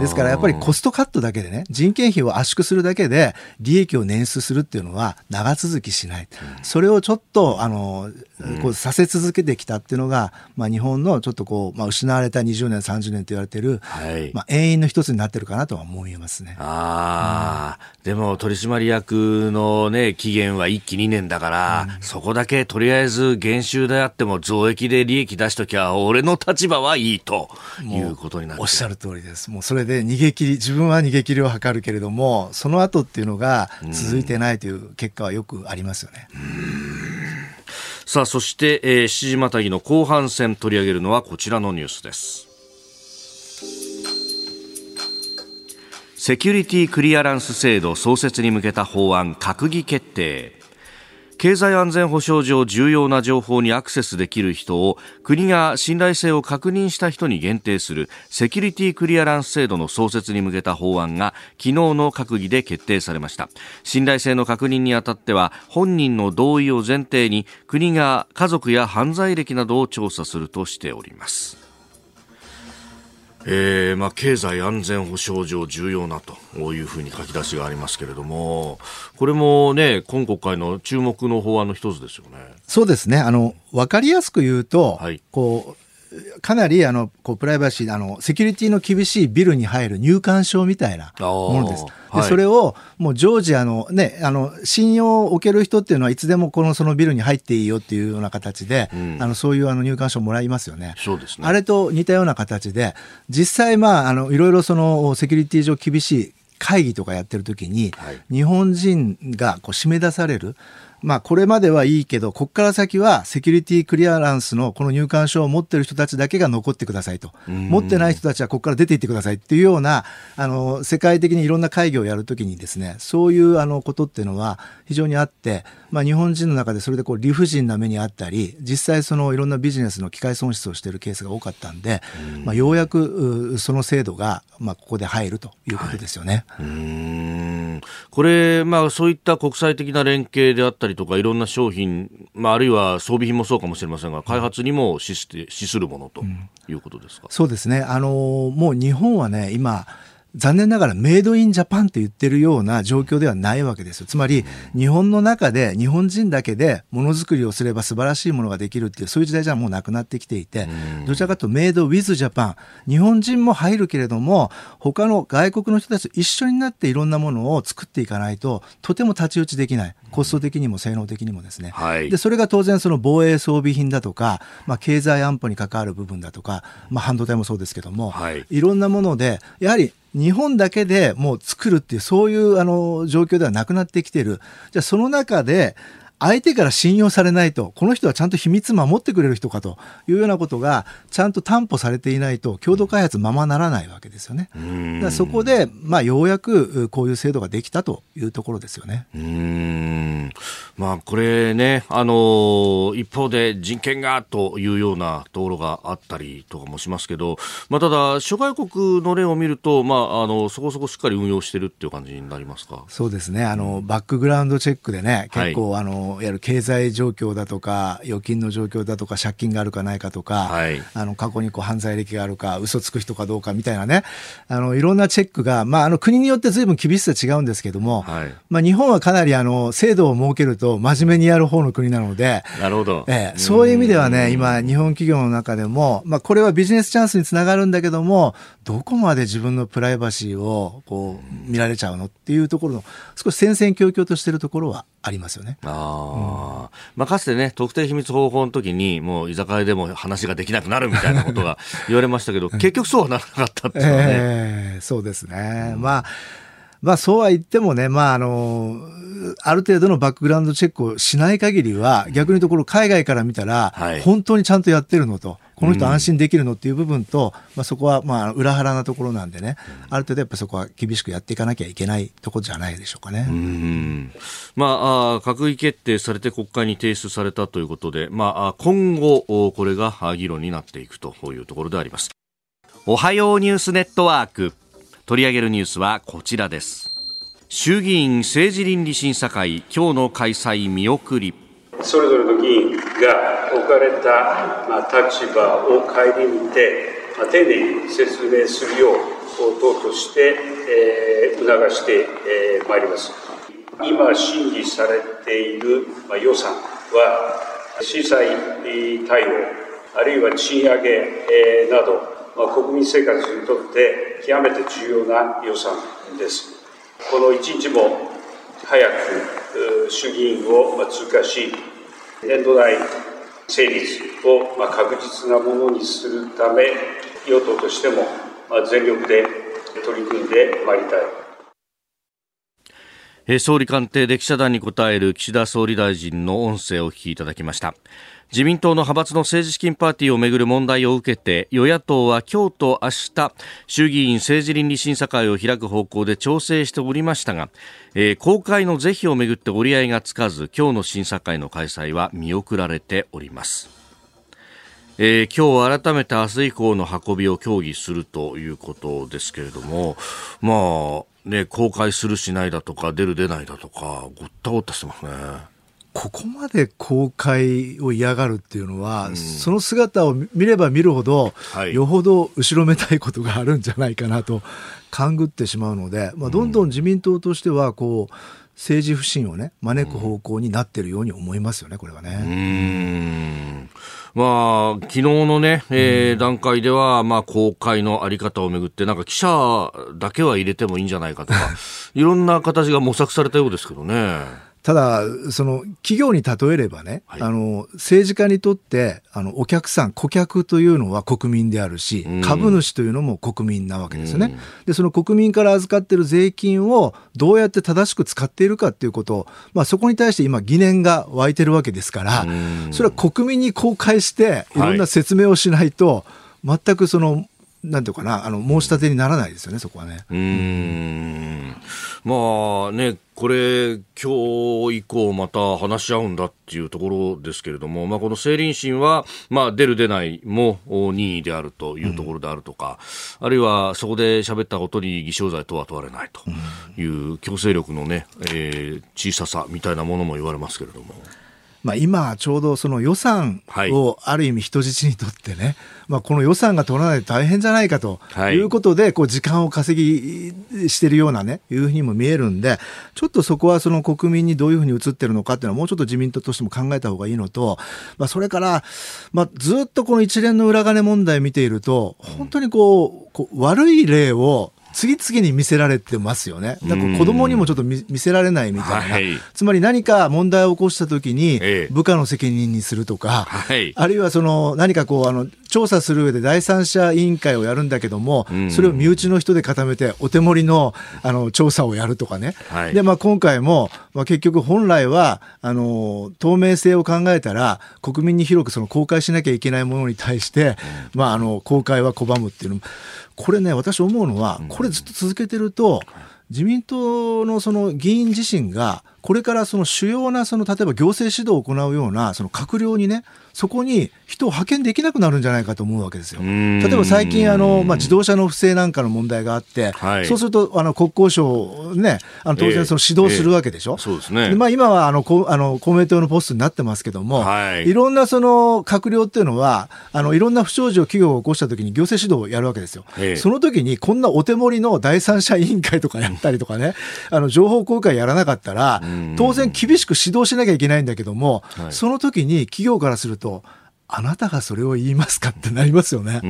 ですからやっぱりコストカットだけでね、人件費を圧縮するだけで利益を捻出するっていうのは長続きしない。それをちょっとあのこうさせ続けてきたっていうのが、まあ日本のちょっとこうまあ、失われた20年、30年と言われてる、はい、まあ、永遠の一つになってるかなとは思いますね。ああ、うん、でも取締役のね、期限は1期2年だから、うん、そこだけとりあえず減収であっても増益で利益出しときゃ、俺の立場はいいということになる。おっしゃる通りです。もうそれで逃げ切り、自分は逃げ切りを図るけれども、その後っていうのが続いてないという結果はよくありますよね。うんさあ、そして、えー、7時またぎの後半戦取り上げるのはこちらのニュースです。セキュリティクリアランス制度創設に向けた法案閣議決定。経済安全保障上重要な情報にアクセスできる人を国が信頼性を確認した人に限定するセキュリティクリアランス制度の創設に向けた法案が昨日の閣議で決定されました。信頼性の確認にあたっては本人の同意を前提に国が家族や犯罪歴などを調査するとしております。えーまあ、経済安全保障上重要なというふうに書き出しがありますけれども、これもね、今国会の注目の法案の一つですよね。そうですね。あの、わかりやすく言うと、はい、こう、かなりあのこうプライバシーあのセキュリティの厳しいビルに入る入館証みたいなものです。で、はい、それをもう常時あのねあの信用を置ける人っていうのはいつでもこのそのビルに入っていいよっていうような形で、うん、あのそういうあの入館証もらいますよね。そうですね。あれと似たような形で実際まああのいろいろそのセキュリティ上厳しい会議とかやってる時に、はい、日本人がこう締め出される。まあこれまではいいけど、ここから先はセキュリティクリアランスのこの入館証を持ってる人たちだけが残ってくださいと。持ってない人たちはここから出ていってくださいっていうような、あの、世界的にいろんな会議をやるときにですね、そういうあのことっていうのは非常にあって、まあ日本人の中でそれでこう理不尽な目にあったり、実際そのいろんなビジネスの機械損失をしているケースが多かったんで、まあようやくその制度が、まあここで入るということですよね。はい、これ、まあそういった国際的な連携であったりりとかいろんな商品、まあ、あるいは装備品もそうかもしれませんが開発にも資して資するものということですか、うん、そうですね。あのもう日本はね今残念ながらメイドインジャパンと言ってるような状況ではないわけですよ。つまり、日本の中で日本人だけでものづくりをすれば素晴らしいものができるっていう、そういう時代じゃもうなくなってきていて、どちらかというとメイドウィズジャパン、日本人も入るけれども、他の外国の人たちと一緒になっていろんなものを作っていかないと、とても太刀打ちできない。コスト的にも性能的にもですね。はい、で、それが当然その防衛装備品だとか、まあ、経済安保に関わる部分だとか、まあ、半導体もそうですけども、はい、いろんなもので、やはり日本だけでもう作るっていう、そういうあの状況ではなくなってきてる。じゃあその中で、相手から信用されないと、この人はちゃんと秘密守ってくれる人かというようなことが、ちゃんと担保されていないと、共同開発ままならないわけですよね。だそこで、まあ、ようやくこういう制度ができたというところですよね。うん。まあ、これね、あの一方で人権がというようなところがあったりとかもしますけど、まあ、ただ、諸外国の例を見ると、まあ、あのそこそこしっかり運用してるっていう感じになりますか？そうですね。あの、バックグラウンドチェックでね、結構、はい、あののいわゆる経済状況だとか預金の状況だとか借金があるかないかとか、はい、あの過去にこう犯罪歴があるか嘘つく人かどうかみたいなね。あのいろんなチェックが、まあ、あの国によってずいぶん厳しさ違うんですけども、はい、まあ、日本はかなりあの制度を設けると真面目にやる方の国なのでなるほど、ええ、そういう意味ではね今日本企業の中でも、まあ、これはビジネスチャンスにつながるんだけどもどこまで自分のプライバシーをこう見られちゃうのっていうところの少し戦々恐々としているところはありますよね。あうん、まあ、かつてね、特定秘密方法の時に、もう居酒屋でも話ができなくなるみたいなことが 言われましたけど、結局そうはならなかったっていうのはね。えー、そうですね。うん、まあ、まあそうは言ってもね、まああの、ある程度のバックグラウンドチェックをしない限りは、逆にところ海外から見たら、本当にちゃんとやってるのと、この人安心できるのっていう部分と、まあそこはまあ裏腹なところなんでね、ある程度やっぱそこは厳しくやっていかなきゃいけないところじゃないでしょうかね。うんまあ、あ閣議決定されて国会に提出されたということで、まあ今後、これが議論になっていくというところであります。おはようニュースネットワーク。取り上げるニュースはこちらです衆議院政治倫理審査会今日の開催見送りそれぞれの議員が置かれた、ま、立場を顧みて、ま、丁寧に説明するよう党として、え、促して、えー、まいります今審議されている、ま、予算は震災対応あるいは賃上げ、などま、国民生活にとって極めて重要な予算です。この一日も早く衆議院を通過し、年度内成立を確実なものにするため、与党としても全力で取り組んでまいりたい。総理官邸で記者団に答える岸田総理大臣の音声をお聞きいただきました。自民党の派閥の政治資金パーティーをめぐる問題を受けて与野党は今日と明日衆議院政治倫理審査会を開く方向で調整しておりましたが、えー、公開の是非をめぐって折り合いがつかず今日の審査会の開催は見送られております。えー、今日改めて明日以降の運びを協議するということですけれども、まあ、ね、公開するしないだとか、出る出ないだとか、ごったごったしてますね。ここまで公開を嫌がるっていうのは、うん、その姿を見れば見るほど、はい、よほど後ろめたいことがあるんじゃないかなと勘ぐってしまうので、まあ、どんどん自民党としてはこう政治不信をね招く方向になっているように思いますよね、これはね。まあ、昨日のね、えー、段階では、まあ、公開のあり方をめぐって、なんか記者だけは入れてもいいんじゃないかとか、いろんな形が模索されたようですけどね。ただ、その企業に例えればね、はい、あの政治家にとってあのお客さん、顧客というのは国民であるし、うん、株主というのも国民なわけですよね、うん、で。その国民から預かっている税金をどうやって正しく使っているかっていうことを、まあ、そこに対して今、疑念が湧いてるわけですから、うん、それは国民に公開して、い。ろんな説明をしないと、はい、全くそのなんていうかな、あの申し立てにならないですよね、そこはね。うんまあね、これ、今日以降、また話し合うんだっていうところですけれども、まあ、この政倫審は、まあ、出る、出ないも任意であるというところであるとか、うん、あるいはそこで喋ったことに偽証罪とは問われないという強制力のね、えー、小ささみたいなものも言われますけれども。まあ、今ちょうどその予算をある意味人質にとってね、はい、まあ、この予算が取らないと大変じゃないかということで、こう時間を稼ぎしてるようなね、いうふうにも見えるんで、ちょっとそこはその国民にどういうふうに映ってるのかっていうのはもうちょっと自民党としても考えた方がいいのと、まあ、それから、まあ、ずっとこの一連の裏金問題見ていると、本当にこう、こう悪い例を次々に見せられてますよね。だから子供にもちょっと見せられないみたいな、はい、つまり何か問題を起こしたときに部下の責任にするとか、はい、あるいはその何かこうあの調査する上で第三者委員会をやるんだけども、それを身内の人で固めてお手盛りのあの調査をやるとかね。はい、でまあ今回も、まあ、結局本来はあの透明性を考えたら国民に広くその公開しなきゃいけないものに対して、まああの公開は拒むっていうのもこれね、私思うのは、これずっと続けてると、自民党のその議員自身がこれからその主要なその例えば行政指導を行うようなその閣僚にねそこに人を派遣できなくなるんじゃないかと思うわけですよ。例えば最近あの、まあ、自動車の不正なんかの問題があって、はい、そうするとあの国交省ねあの当然その指導するわけでしょ。えーえー、そうですねまあ、今はあのこあの公明党のポストになってますけども、はい、いろんなその閣僚っていうのはあのいろんな不祥事を企業が起こしたときに行政指導をやるわけですよ。えー、その時にこんなお手盛りの第三者委員会とかやったりとかね、あの情報公開やらなかったら、当然厳しく指導しなきゃいけないんだけども、はい、その時に企業からすると、あなたがそれを言いますかってなりますよね。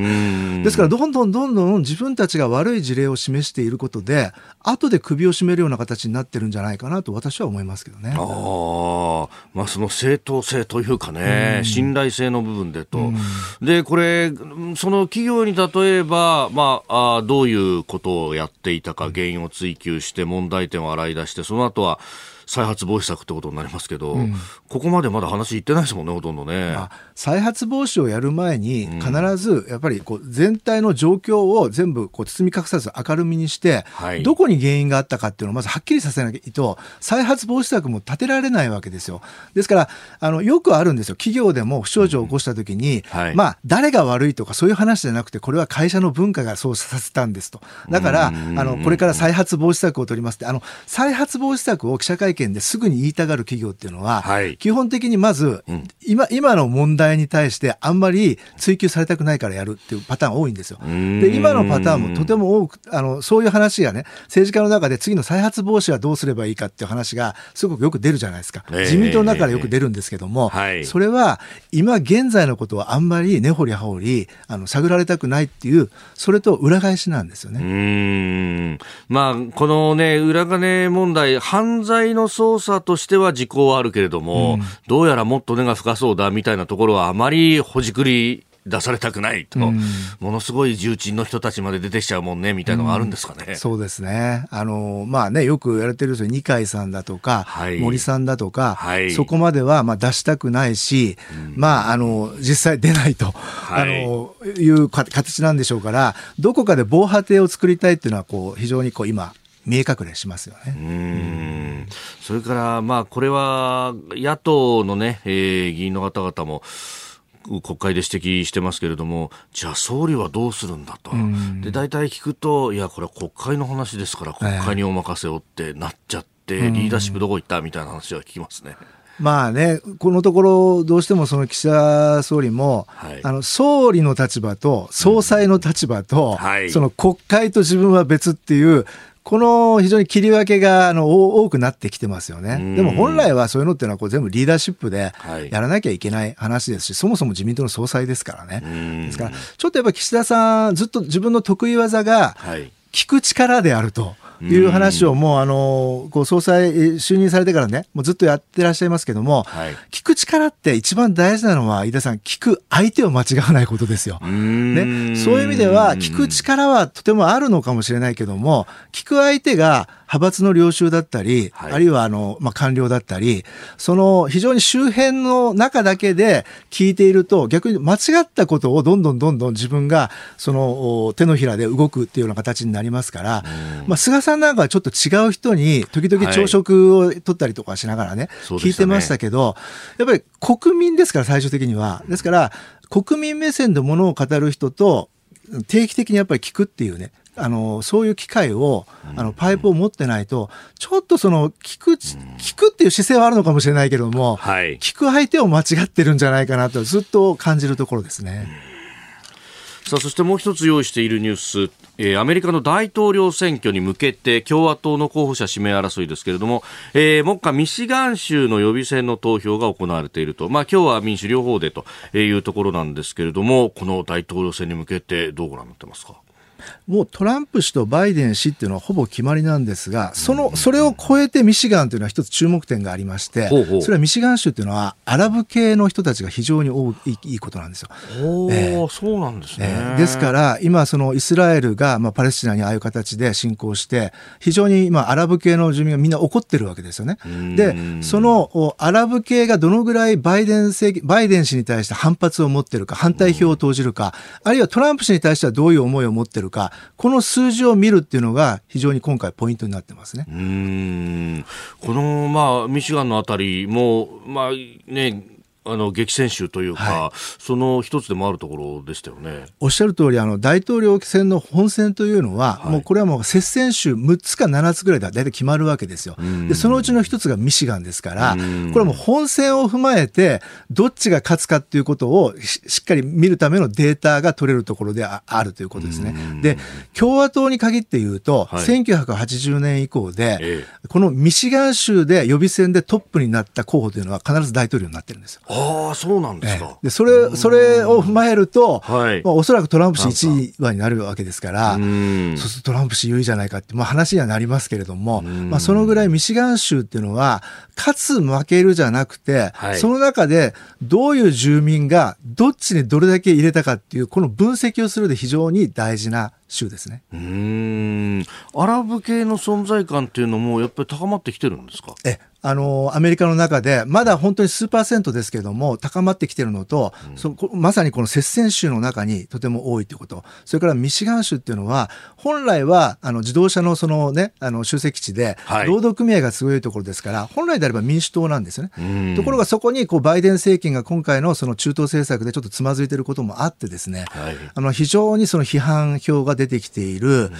ですから、どんどんどんどん自分たちが悪い事例を示していることで、後で首を絞めるような形になってるんじゃないかなと私は思いますけどね。あまあ、その正当性というかね、信頼性の部分でと。で、これ、その企業に例えば、まあ、あどういうことをやっていたか、原因を追求して問題点を洗い出して、その後は、再発防止策ってことになりますけど、うん、ここまでまだ話いってないですもんね、ほとんどね。再発防止をやる前に、必ずやっぱりこう全体の状況を全部こう包み隠さず明るみにして、はい、どこに原因があったかっていうのをまずはっきりさせないと、再発防止策も立てられないわけですよ。ですから、あのよくあるんですよ、企業でも不祥事を起こしたときに、うんはい、まあ、誰が悪いとかそういう話じゃなくて、これは会社の文化がそうさせたんですと。だから、あのこれから再発防止策を取りますって、あの再発防止策を記者会見見ですぐに言いたがる企業っていうのは、はい、基本的にまず、うん、今今の問題に対してあんまり追及されたくないからやるっていうパターン多いんですよ。で今のパターンもとても多くあのそういう話がね政治家の中で次の再発防止はどうすればいいかっていう話がすごくよく出るじゃないですか、えー、自民党の中でよく出るんですけども、えー、それは今現在のことはあんまり根掘り葉掘りあの探られたくないっていうそれと裏返しなんですよね。うん。まあこのね裏金問題犯罪の捜査としては時効はあるけれども、うん、どうやらもっと根が深そうだみたいなところはあまりほじくり出されたくないと、うん、ものすごい重鎮の人たちまで出てきちゃうもんねみたいなのがあるんですかね、うん、そうですね。あの、まあね、よく言われてるんですよ。二階さんだとか、はい、森さんだとか、はい、そこまではまあ出したくないし、うん、まあ、あの実際出ないと、はい、あのいう形なんでしょうからどこかで防波堤を作りたいっていうのはこう非常にこう今見え隠れしますよね。うん。それから、まあ、これは野党のね、えー、議員の方々も、国会で指摘してますけれども、じゃあ総理はどうするんだと。で、大体聞くと、いや、これは国会の話ですから、国会にお任せをってなっちゃって、リーダーシップどこ行ったみたいな話は聞きますね。まあね、このところ、どうしてもその岸田総理も、はい、あの総理の立場と総裁の立場と、うん。はい、その国会と自分は別っていう、この非常に切り分けがあの多くなってきてますよね。でも本来はそういうのっていうのはこう全部リーダーシップでやらなきゃいけない話ですし、はい、そもそも自民党の総裁ですからね。ですから、ちょっとやっぱ岸田さん、ずっと自分の得意技が聞く力であると。いう話をもうあのこう総裁就任されてからねもうずっとやってらっしゃいますけども、はい、聞く力って一番大事なのは飯田さん聞く相手を間違わないことですよ。ね、そういう意味では聞く力はとてもあるのかもしれないけども聞く相手が派閥の領袖だったり、はい、あるいはあの、まあ、官僚だったり、その非常に周辺の中だけで聞いていると、逆に間違ったことをどんどんどんどん自分がその手のひらで動くっていうような形になりますから、まあ、菅さんなんかはちょっと違う人に時々朝食を取ったりとかしながらね、はい、聞いてましたけど、やっぱり国民ですから最終的には。ですから、国民目線でものを語る人と定期的にやっぱり聞くっていうね、あのそういう機会を、あのパイプを持ってないと、ちょっとその聞く、聞くっていう姿勢はあるのかもしれないけども、はい、聞く相手を間違ってるんじゃないかなと、ずっと感じるところですね。さあそしてもう一つ用意しているニュース、えー、アメリカの大統領選挙に向けて共和党の候補者指名争いですけれども、えー、目下ミシガン州の予備選の投票が行われていると、まあ、今日は民主両方でというところなんですけれどもこの大統領選に向けてどうご覧になってますか？もうトランプ氏とバイデン氏っていうのはほぼ決まりなんですが、その、それを超えてミシガンというのは一つ注目点がありまして、それはミシガン州っていうのはアラブ系の人たちが非常に多いいいことなんですよ。えー、そうなんですね。えー、ですから、今そのイスラエルが、まあ、パレスチナにああいう形で侵攻して、非常に今アラブ系の住民がみんな怒ってるわけですよね。で、そのアラブ系がどのぐらいバイデン政バイデン氏に対して反発を持ってるか、反対票を投じるか、あるいはトランプ氏に対してはどういう思いを持ってるか、この数字を見るっていうのが非常に今回ポイントになってますね。うんこの、まあ、ミシガンのあたりも、まあね、あの激戦州というか、はい、その一つでもあるところでしたよね。おっしゃる通りあり、大統領選の本選というのは、はい、もうこれはもう接戦州6つか7つぐらいで大体決まるわけですよ。でそのうちの一つがミシガンですから、これはもう本選を踏まえて、どっちが勝つかということをしっかり見るためのデータが取れるところであるということですね。で、共和党に限って言うと、はい、1980年以降で、ええ、このミシガン州で予備選でトップになった候補というのは必ず大統領になってるんですよ。ああ、そうなんですか。で、それ、それを踏まえると、はい、まあ、おそらくトランプ氏1位になるわけですから、そうするとトランプ氏優位じゃないかって、まあ話にはなりますけれども、まあそのぐらいミシガン州っていうのは、勝つ負けるじゃなくて、はい、その中でどういう住民がどっちにどれだけ入れたかっていう、この分析をするで非常に大事な州ですね。うん。アラブ系の存在感っていうのもやっぱり高まってきてるんですか？え、あの、アメリカの中で、まだ本当に数パーセントですけれども、高まってきてるのと、うん、そまさにこの接戦州の中にとても多いということ、それからミシガン州っていうのは、本来はあの自動車のそのね、あの集積地で、労働組合がすごいところですから、本来であれば民主党なんですよね。ところがそこにこうバイデン政権が今回のその中東政策でちょっとつまずいていることもあってですね、はい、あの非常にその批判票が出てきている、うん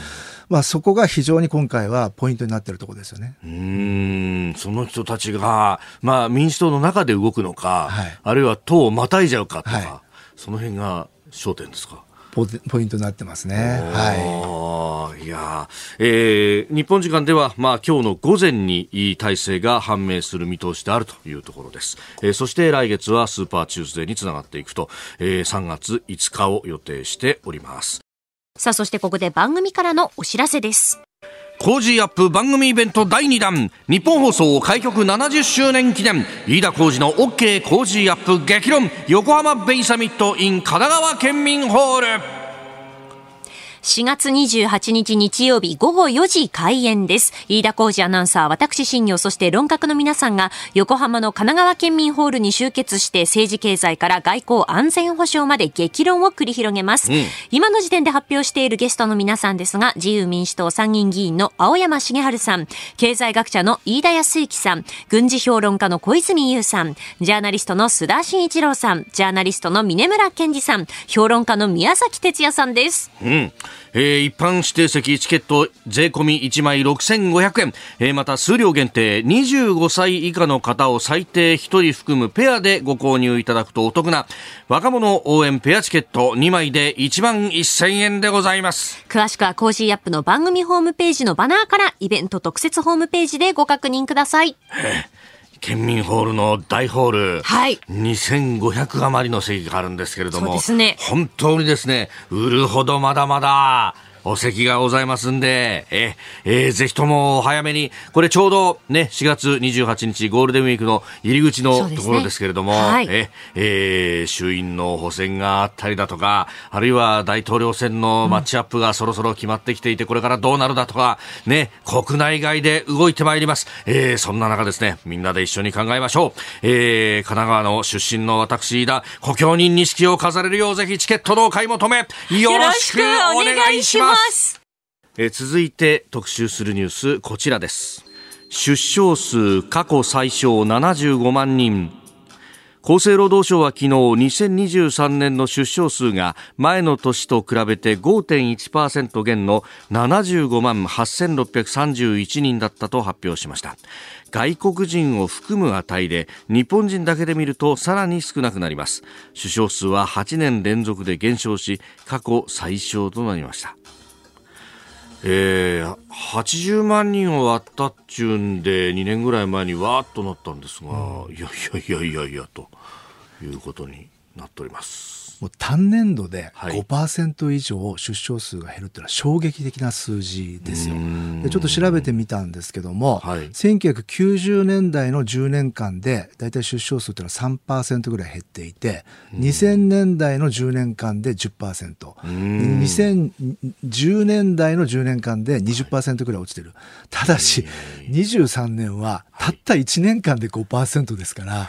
まあ、そこが非常に今回はポイントになっているところですよねうんその人たちが、まあ、民主党の中で動くのか、はい、あるいは党をまたいじゃうかとか、はい、その辺が焦点ですか？ポイントになってますね。はい。いや、えー、日本時間では、まあ、今日の午前に大勢が判明する見通しであるというところです。えー、そして来月はスーパーチューズデーにつながっていくと、えー、3月5日を予定しております。さあ、そしてここで番組からのお知らせです。コージーアップ番組イベント第2弾。ニッポン放送開局70周年記念。飯田浩司の OK コージーアップ激論。横浜ベイサミット in 神奈川県民ホール。4月28日日曜日午後4時開演です。飯田浩二アナウンサー、私新業、そして論客の皆さんが横浜の神奈川県民ホールに集結して政治経済から外交安全保障まで激論を繰り広げます。うん、今の時点で発表しているゲストの皆さんですが、自由民主党参議院議員の青山茂春さん、経済学者の飯田康之さん、軍事評論家の小泉優さん、ジャーナリストの須田慎一郎さん、ジャーナリストの峯村健司さん、評論家の宮崎哲弥さんです。うんえー、一般指定席チケット税込み1枚6500円、えー、また数量限定25歳以下の方を最低1人含むペアでご購入いただくとお得な若者応援ペアチケット2枚で1万1000円でございます詳しくは Cozy up の番組ホームページのバナーからイベント特設ホームページでご確認ください。県民ホールの大ホール、はい、2500余りの席があるんですけれども、そうですね、本当にですね、売るほどまだまだ、お席がございますんで、え、えー、ぜひとも早めに、これちょうどね、4月28日ゴールデンウィークの入り口のところですけれども、ねはい、え、えー、衆院の補選があったりだとか、あるいは大統領選のマッチアップがそろそろ決まってきていて、これからどうなるだとか、ね、国内外で動いてまいります。えー、そんな中ですね、みんなで一緒に考えましょう。えー、神奈川の出身の私、だ、故郷に錦を飾れるよう、ぜひチケットのお買い求め、よろしくお願いします。ます。え続いて特集するニュースこちらです。出生数過去最小75万人。厚生労働省は昨日2023年の出生数が前の年と比べて5.1%減の75万8631人だったと発表しました。外国人を含む値で日本人だけで見るとさらに少なくなります。出生数は8年連続で減少し過去最小となりました。えー、80万人を割ったっちゅうんで2年ぐらい前にわーっとなったんですが、うん、いやいやいやいやいやということになっております。もう単年度で5%以上出生数が減るっていうのは衝撃的な数字ですよ。でちょっと調べてみたんですけども、はい、1990年代の10年間で大体出生数っていうのは3%ぐらい減っていて、2000年代の10年間で10%、2010年代の10年間で20%ぐらい落ちてる。ただし、23年はたった1年間で5%ですから、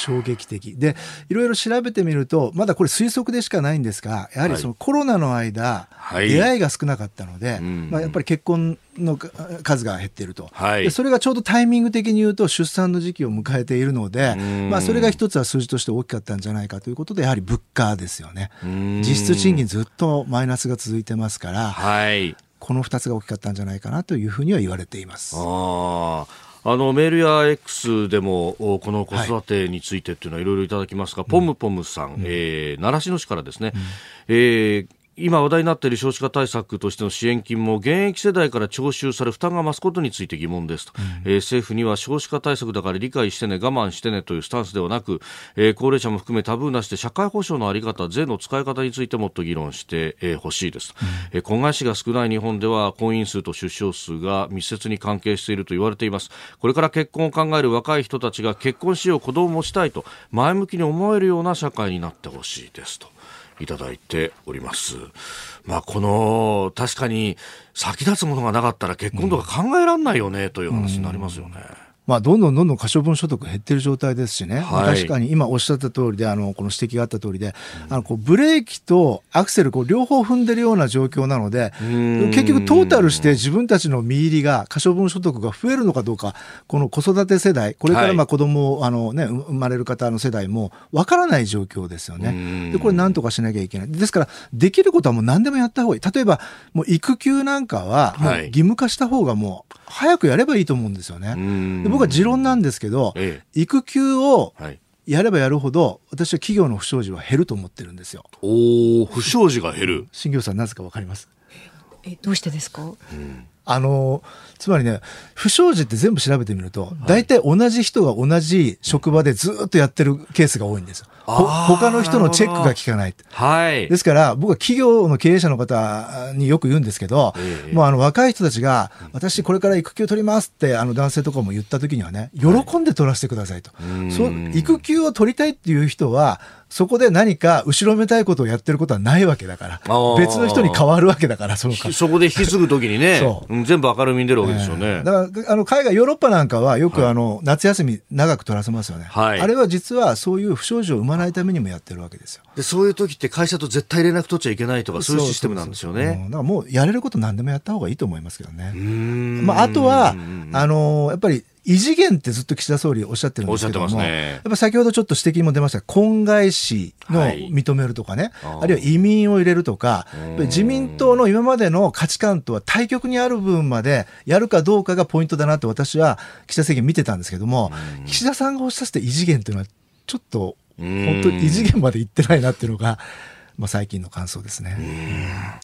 衝撃的。でいろいろ調べてみるとまだこれ推測でしかないんですがやはりそのコロナの間、はい、出会いが少なかったので、まあ、やっぱり結婚の数が減っていると、はい、でそれがちょうどタイミング的に言うと出産の時期を迎えているので、まあ、それが一つは数字として大きかったんじゃないかということでやはり物価ですよね。実質賃金ずっとマイナスが続いてますから、はい、この2つが大きかったんじゃないかなというふうには言われています。ああのメールや X でもこの子育てについてっていうのはいろいろいただきますが、はい、ポムポムさん、うん、えー、習志野市からですね、うん、えー今話題になっている少子化対策としての支援金も現役世代から徴収され負担が増すことについて疑問ですと、うん、えー、政府には少子化対策だから理解してね我慢してねというスタンスではなく、えー、高齢者も含めタブーなしで社会保障の在り方税の使い方についてもっと議論してほ、えー、しいです、うん、えー、婚外子が少ない日本では婚姻数と出生数が密接に関係していると言われています。これから結婚を考える若い人たちが結婚しよう子供もしたいと前向きに思えるような社会になってほしいですといただいております。まあ、この、確かに先立つものがなかったら結婚とか考えられないよね、という話になりますよね。うんまあ、どんどんどんどん可処分所得減ってる状態ですしね、はい、確かに今おっしゃった通りで、あのこの指摘があった通りで、あのこうブレーキとアクセルこう両方踏んでるような状況なので、結局トータルして自分たちの身入りが、可処分所得が増えるのかどうか、この子育て世代、これからまあ子供を、あのね、生まれる方の世代もわからない状況ですよね。で、これなんとかしなきゃいけない。ですから、できることはもう何でもやった方がいい。例えば、もう育休なんかは、もう義務化した方がもう、早くやればいいと思うんですよね。で僕は持論なんですけど、ええ、育休をやればやるほど私は企業の不祥事は減ると思ってるんですよ。お不祥事が減る。新業さんなぜかわかります？えどうしてですか？うんあの、つまりね、不祥事って全部調べてみると、大体同じ人が同じ職場でずっとやってるケースが多いんですよ。他の人のチェックが効かない。はい。ですから、僕は企業の経営者の方によく言うんですけど、ええ、もうあの若い人たちが、私これから育休取りますって、あの男性とかも言った時にはね、喜んで取らせてくださいと。はい、そ育休を取りたいっていう人は、そこで何か後ろめたいことをやってることはないわけだから、別の人に変わるわけだから、そのそこで引き継ぐときにね全部明るみに出るわけですよね。えー、だからあの海外、ヨーロッパなんかはよくあの、はい、夏休み長く取らせますよね、はい、あれは実はそういう不祥事を生まないためにもやってるわけですよ。でそういう時って会社と絶対連絡取っちゃいけないとか、そういうシステムなんですよね。そうそうだからもうやれること何でもやった方がいいと思いますけどね。まあ、あとは、あのやっぱり異次元ってずっと岸田総理おっしゃってるんですけども、ね、やっぱ先ほどちょっと指摘も出ました。婚外子の認めるとかね、はい、あるいは移民を入れるとか、自民党の今までの価値観とは対極にある部分までやるかどうかがポイントだなって私は岸田政権見てたんですけども、岸田さんがおっしゃって異次元っていうのはちょっと本当に異次元まで行ってないなっていうのが、まあ、最近の感想ですね。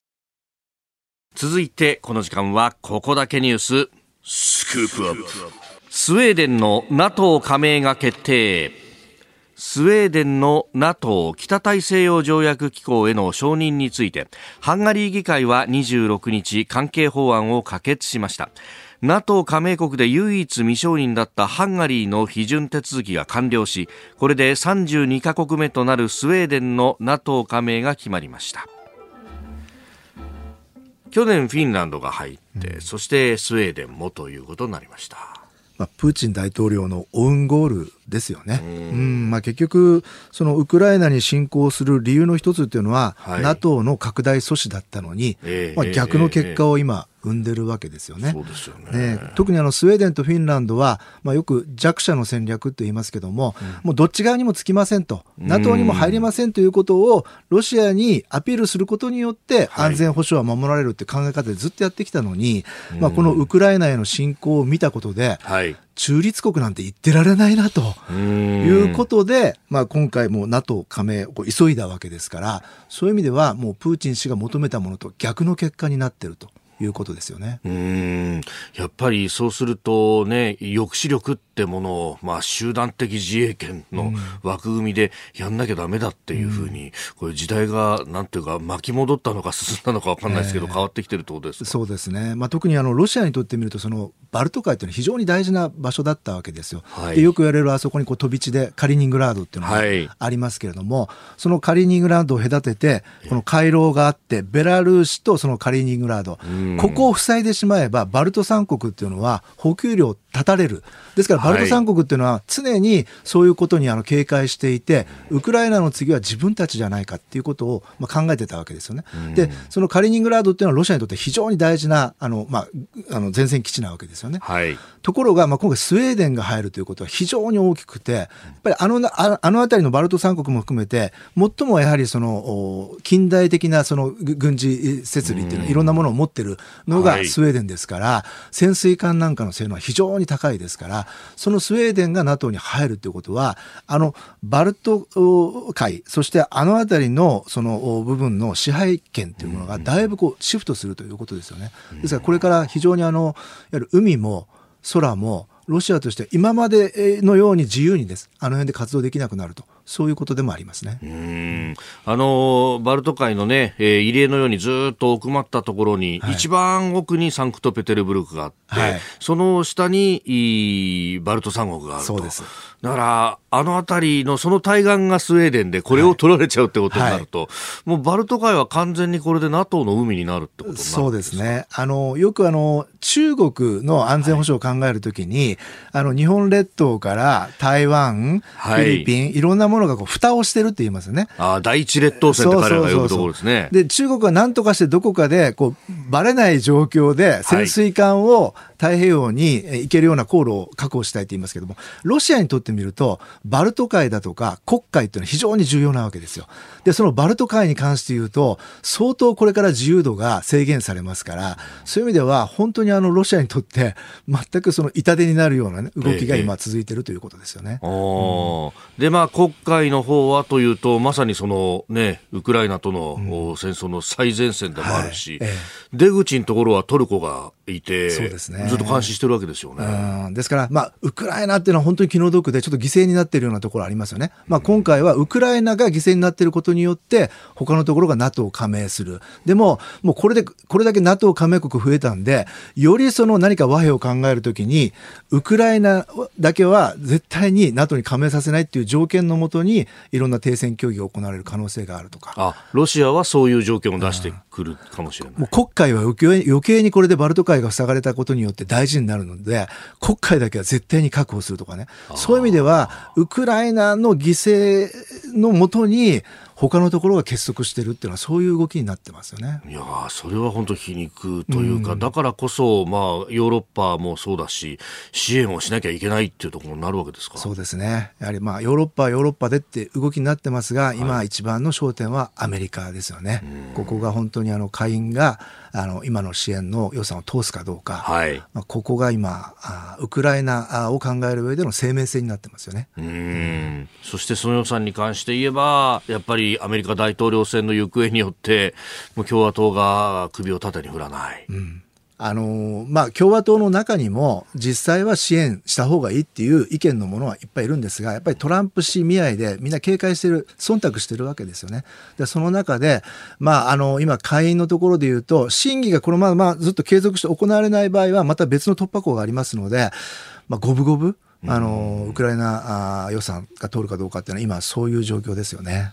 続いてこの時間はここだけニューススクープアップスウェーデンの NATO 加盟が決定。スウェーデンの NATO 北大西洋条約機構への承認についてハンガリー議会は26日関係法案を可決しました。NATO 加盟国で唯一未承認だったハンガリーの批准手続きが完了しこれで32カ国目となるスウェーデンの NATO 加盟が決まりました。去年フィンランドが入って、うん、そしてスウェーデンもということになりました。まあ、プーチン大統領のオウンゴールですよね。うん。まあ、結局、そのウクライナに侵攻する理由の一つっていうのは、はい、NATO の拡大阻止だったのに、えー、まあ、逆の結果を今、生んでるわけですよね。そうですよね、ね、特にあのスウェーデンとフィンランドは、まあ、よく弱者の戦略と言いますけども、うん、もうどっち側にもつきませんと、NATO にも入りませんということをロシアにアピールすることによって安全保障は守られるって考え方でずっとやってきたのに、はい、まあ、このウクライナへの侵攻を見たことで、はい中立国なんて言ってられないなということで、まあ、今回も NATO 加盟を急いだわけですからそういう意味ではもうプーチン氏が求めたものと逆の結果になっているということですよね。うん。やっぱりそうするとね、抑止力ってものを、まあ、集団的自衛権の枠組みでやんなきゃだめだっていうふうに、これ時代がなんていうか巻き戻ったのか進んだのかわかんないですけど、えー、変わってきてるってことですそうですね。まあ、特にあのロシアにとってみるとそのバルト海というのは非常に大事な場所だったわけですよ。はい、でよく言われるあそこにこう飛び地でカリニングラードっていうのがありますけれども、はい、そのカリニングラードを隔ててこの回廊があってベラルーシとそのカリニングラード、ここを塞いでしまえばバルト三国っていうのは補給量断たれる。ですからバルト三国っていうのは常にそういうことにあの警戒していて、ウクライナの次は自分たちじゃないかっていうことをまあ考えてたわけですよね。で、そのカリニングラードっていうのはロシアにとって非常に大事なあの、まあ、あの前線基地なわけですよね。はい、ところが、まあ、今回スウェーデンが入るということは非常に大きくて、やっぱりあのああの辺りのバルト三国も含めて、最もやはりその近代的なその軍事設備っていうのは、いろんなものを持ってるのがスウェーデンですから、はい、潜水艦なんかの性能は非常に高いですから、そのスウェーデンが NATO に入るということは、あのバルト海、そしてあの辺りのその部分の支配権というものがだいぶこうシフトするということですよね。ですからこれから非常にあのいわゆる海も空もロシアとして今までのように自由にです。あの辺で活動できなくなると。そういうことでもありますね。うん。あのバルト海のね、えー、入江のようにずっと奥まったところに、はい、一番奥にサンクトペテルブルクがあって、はい、その下にバルト三国があると。そうです。だから、あの辺りのその対岸がスウェーデンで、これを取られちゃうってことになると、はい。はい、もうバルト海は完全にこれで NATO の海になるってことそうですね。あの、よくあの、中国の安全保障を考えるときに、はい、あの、日本列島から台湾、フィリピン、いろんなものがこう、蓋をしてるって言いますよね。ああ、第一列島線って彼らが呼ぶところですね。で、中国は何とかしてどこかで、こう、ばれない状況で潜水艦を太平洋に行けるような航路を確保したいと言いますけども、ロシアにとってみると、バルト海だとか黒海っていうのは非常に重要なわけですよ。で、そのバルト海に関して言うと、相当これから自由度が制限されますから、そういう意味では本当にあのロシアにとって全くその痛手になるような、ね、動きが今続いているということですよね。ええうん、で、まあ黒海の方はというと、まさにそのね、ウクライナとの戦争の最前線でもあるし、はい。え、出口のところはトルコがいて、そうですね。ずっと監視してるわけですよね。ですから、まあ、ウクライナっていうのは本当に気の毒で、ちょっと犠牲になっているようなところありますよね。まあ、今回はウクライナが犠牲になっていることによって、他のところが NATO 加盟する。でも、もうこれで、これだけ NATO 加盟国増えたんで、よりその何か和平を考えるときに、ウクライナだけは絶対に NATO に加盟させないっていう条件のもとに、いろんな停戦協議が行われる可能性があるとか。あ、ロシアはそういう条件を出してくるかもしれない。もう国会は余計にこれでバルト海が塞がれたことによって大事になるので、国会だけは絶対に確保するとかね。そういう意味では、ウクライナの犠牲のもとに、他のところが結束してるっていうのはそういう動きになってますよね。いやそれは本当皮肉というか、うん、だからこそ、まあ、ヨーロッパもそうだし、支援をしなきゃいけないっていうところになるわけですかそうですね。やはりまあ、ヨーロッパはヨーロッパでって動きになってますが、今一番の焦点はアメリカですよね。ここが本当にあの、下院が、あの今の支援の予算を通すかどうか、はい、まあ、ここが今あ、ウクライナを考える上での生命線になってますよね。うん。そしてその予算に関して言えば、やっぱりアメリカ大統領選の行方によって、もう共和党が首を縦に振らない。うんあのまあ、共和党の中にも実際は支援した方がいいっていう意見のものはいっぱいいるんですが、やっぱりトランプ氏見合いでみんな警戒してる、忖度してるわけですよね。で、その中で、まあ、あの、今、下院のところで言うと、審議がこのままずっと継続して行われない場合は、また別の突破口がありますので、まあ、五分五分、あの、ウクライナあ予算が通るかどうかっていうのは今そういう状況ですよね。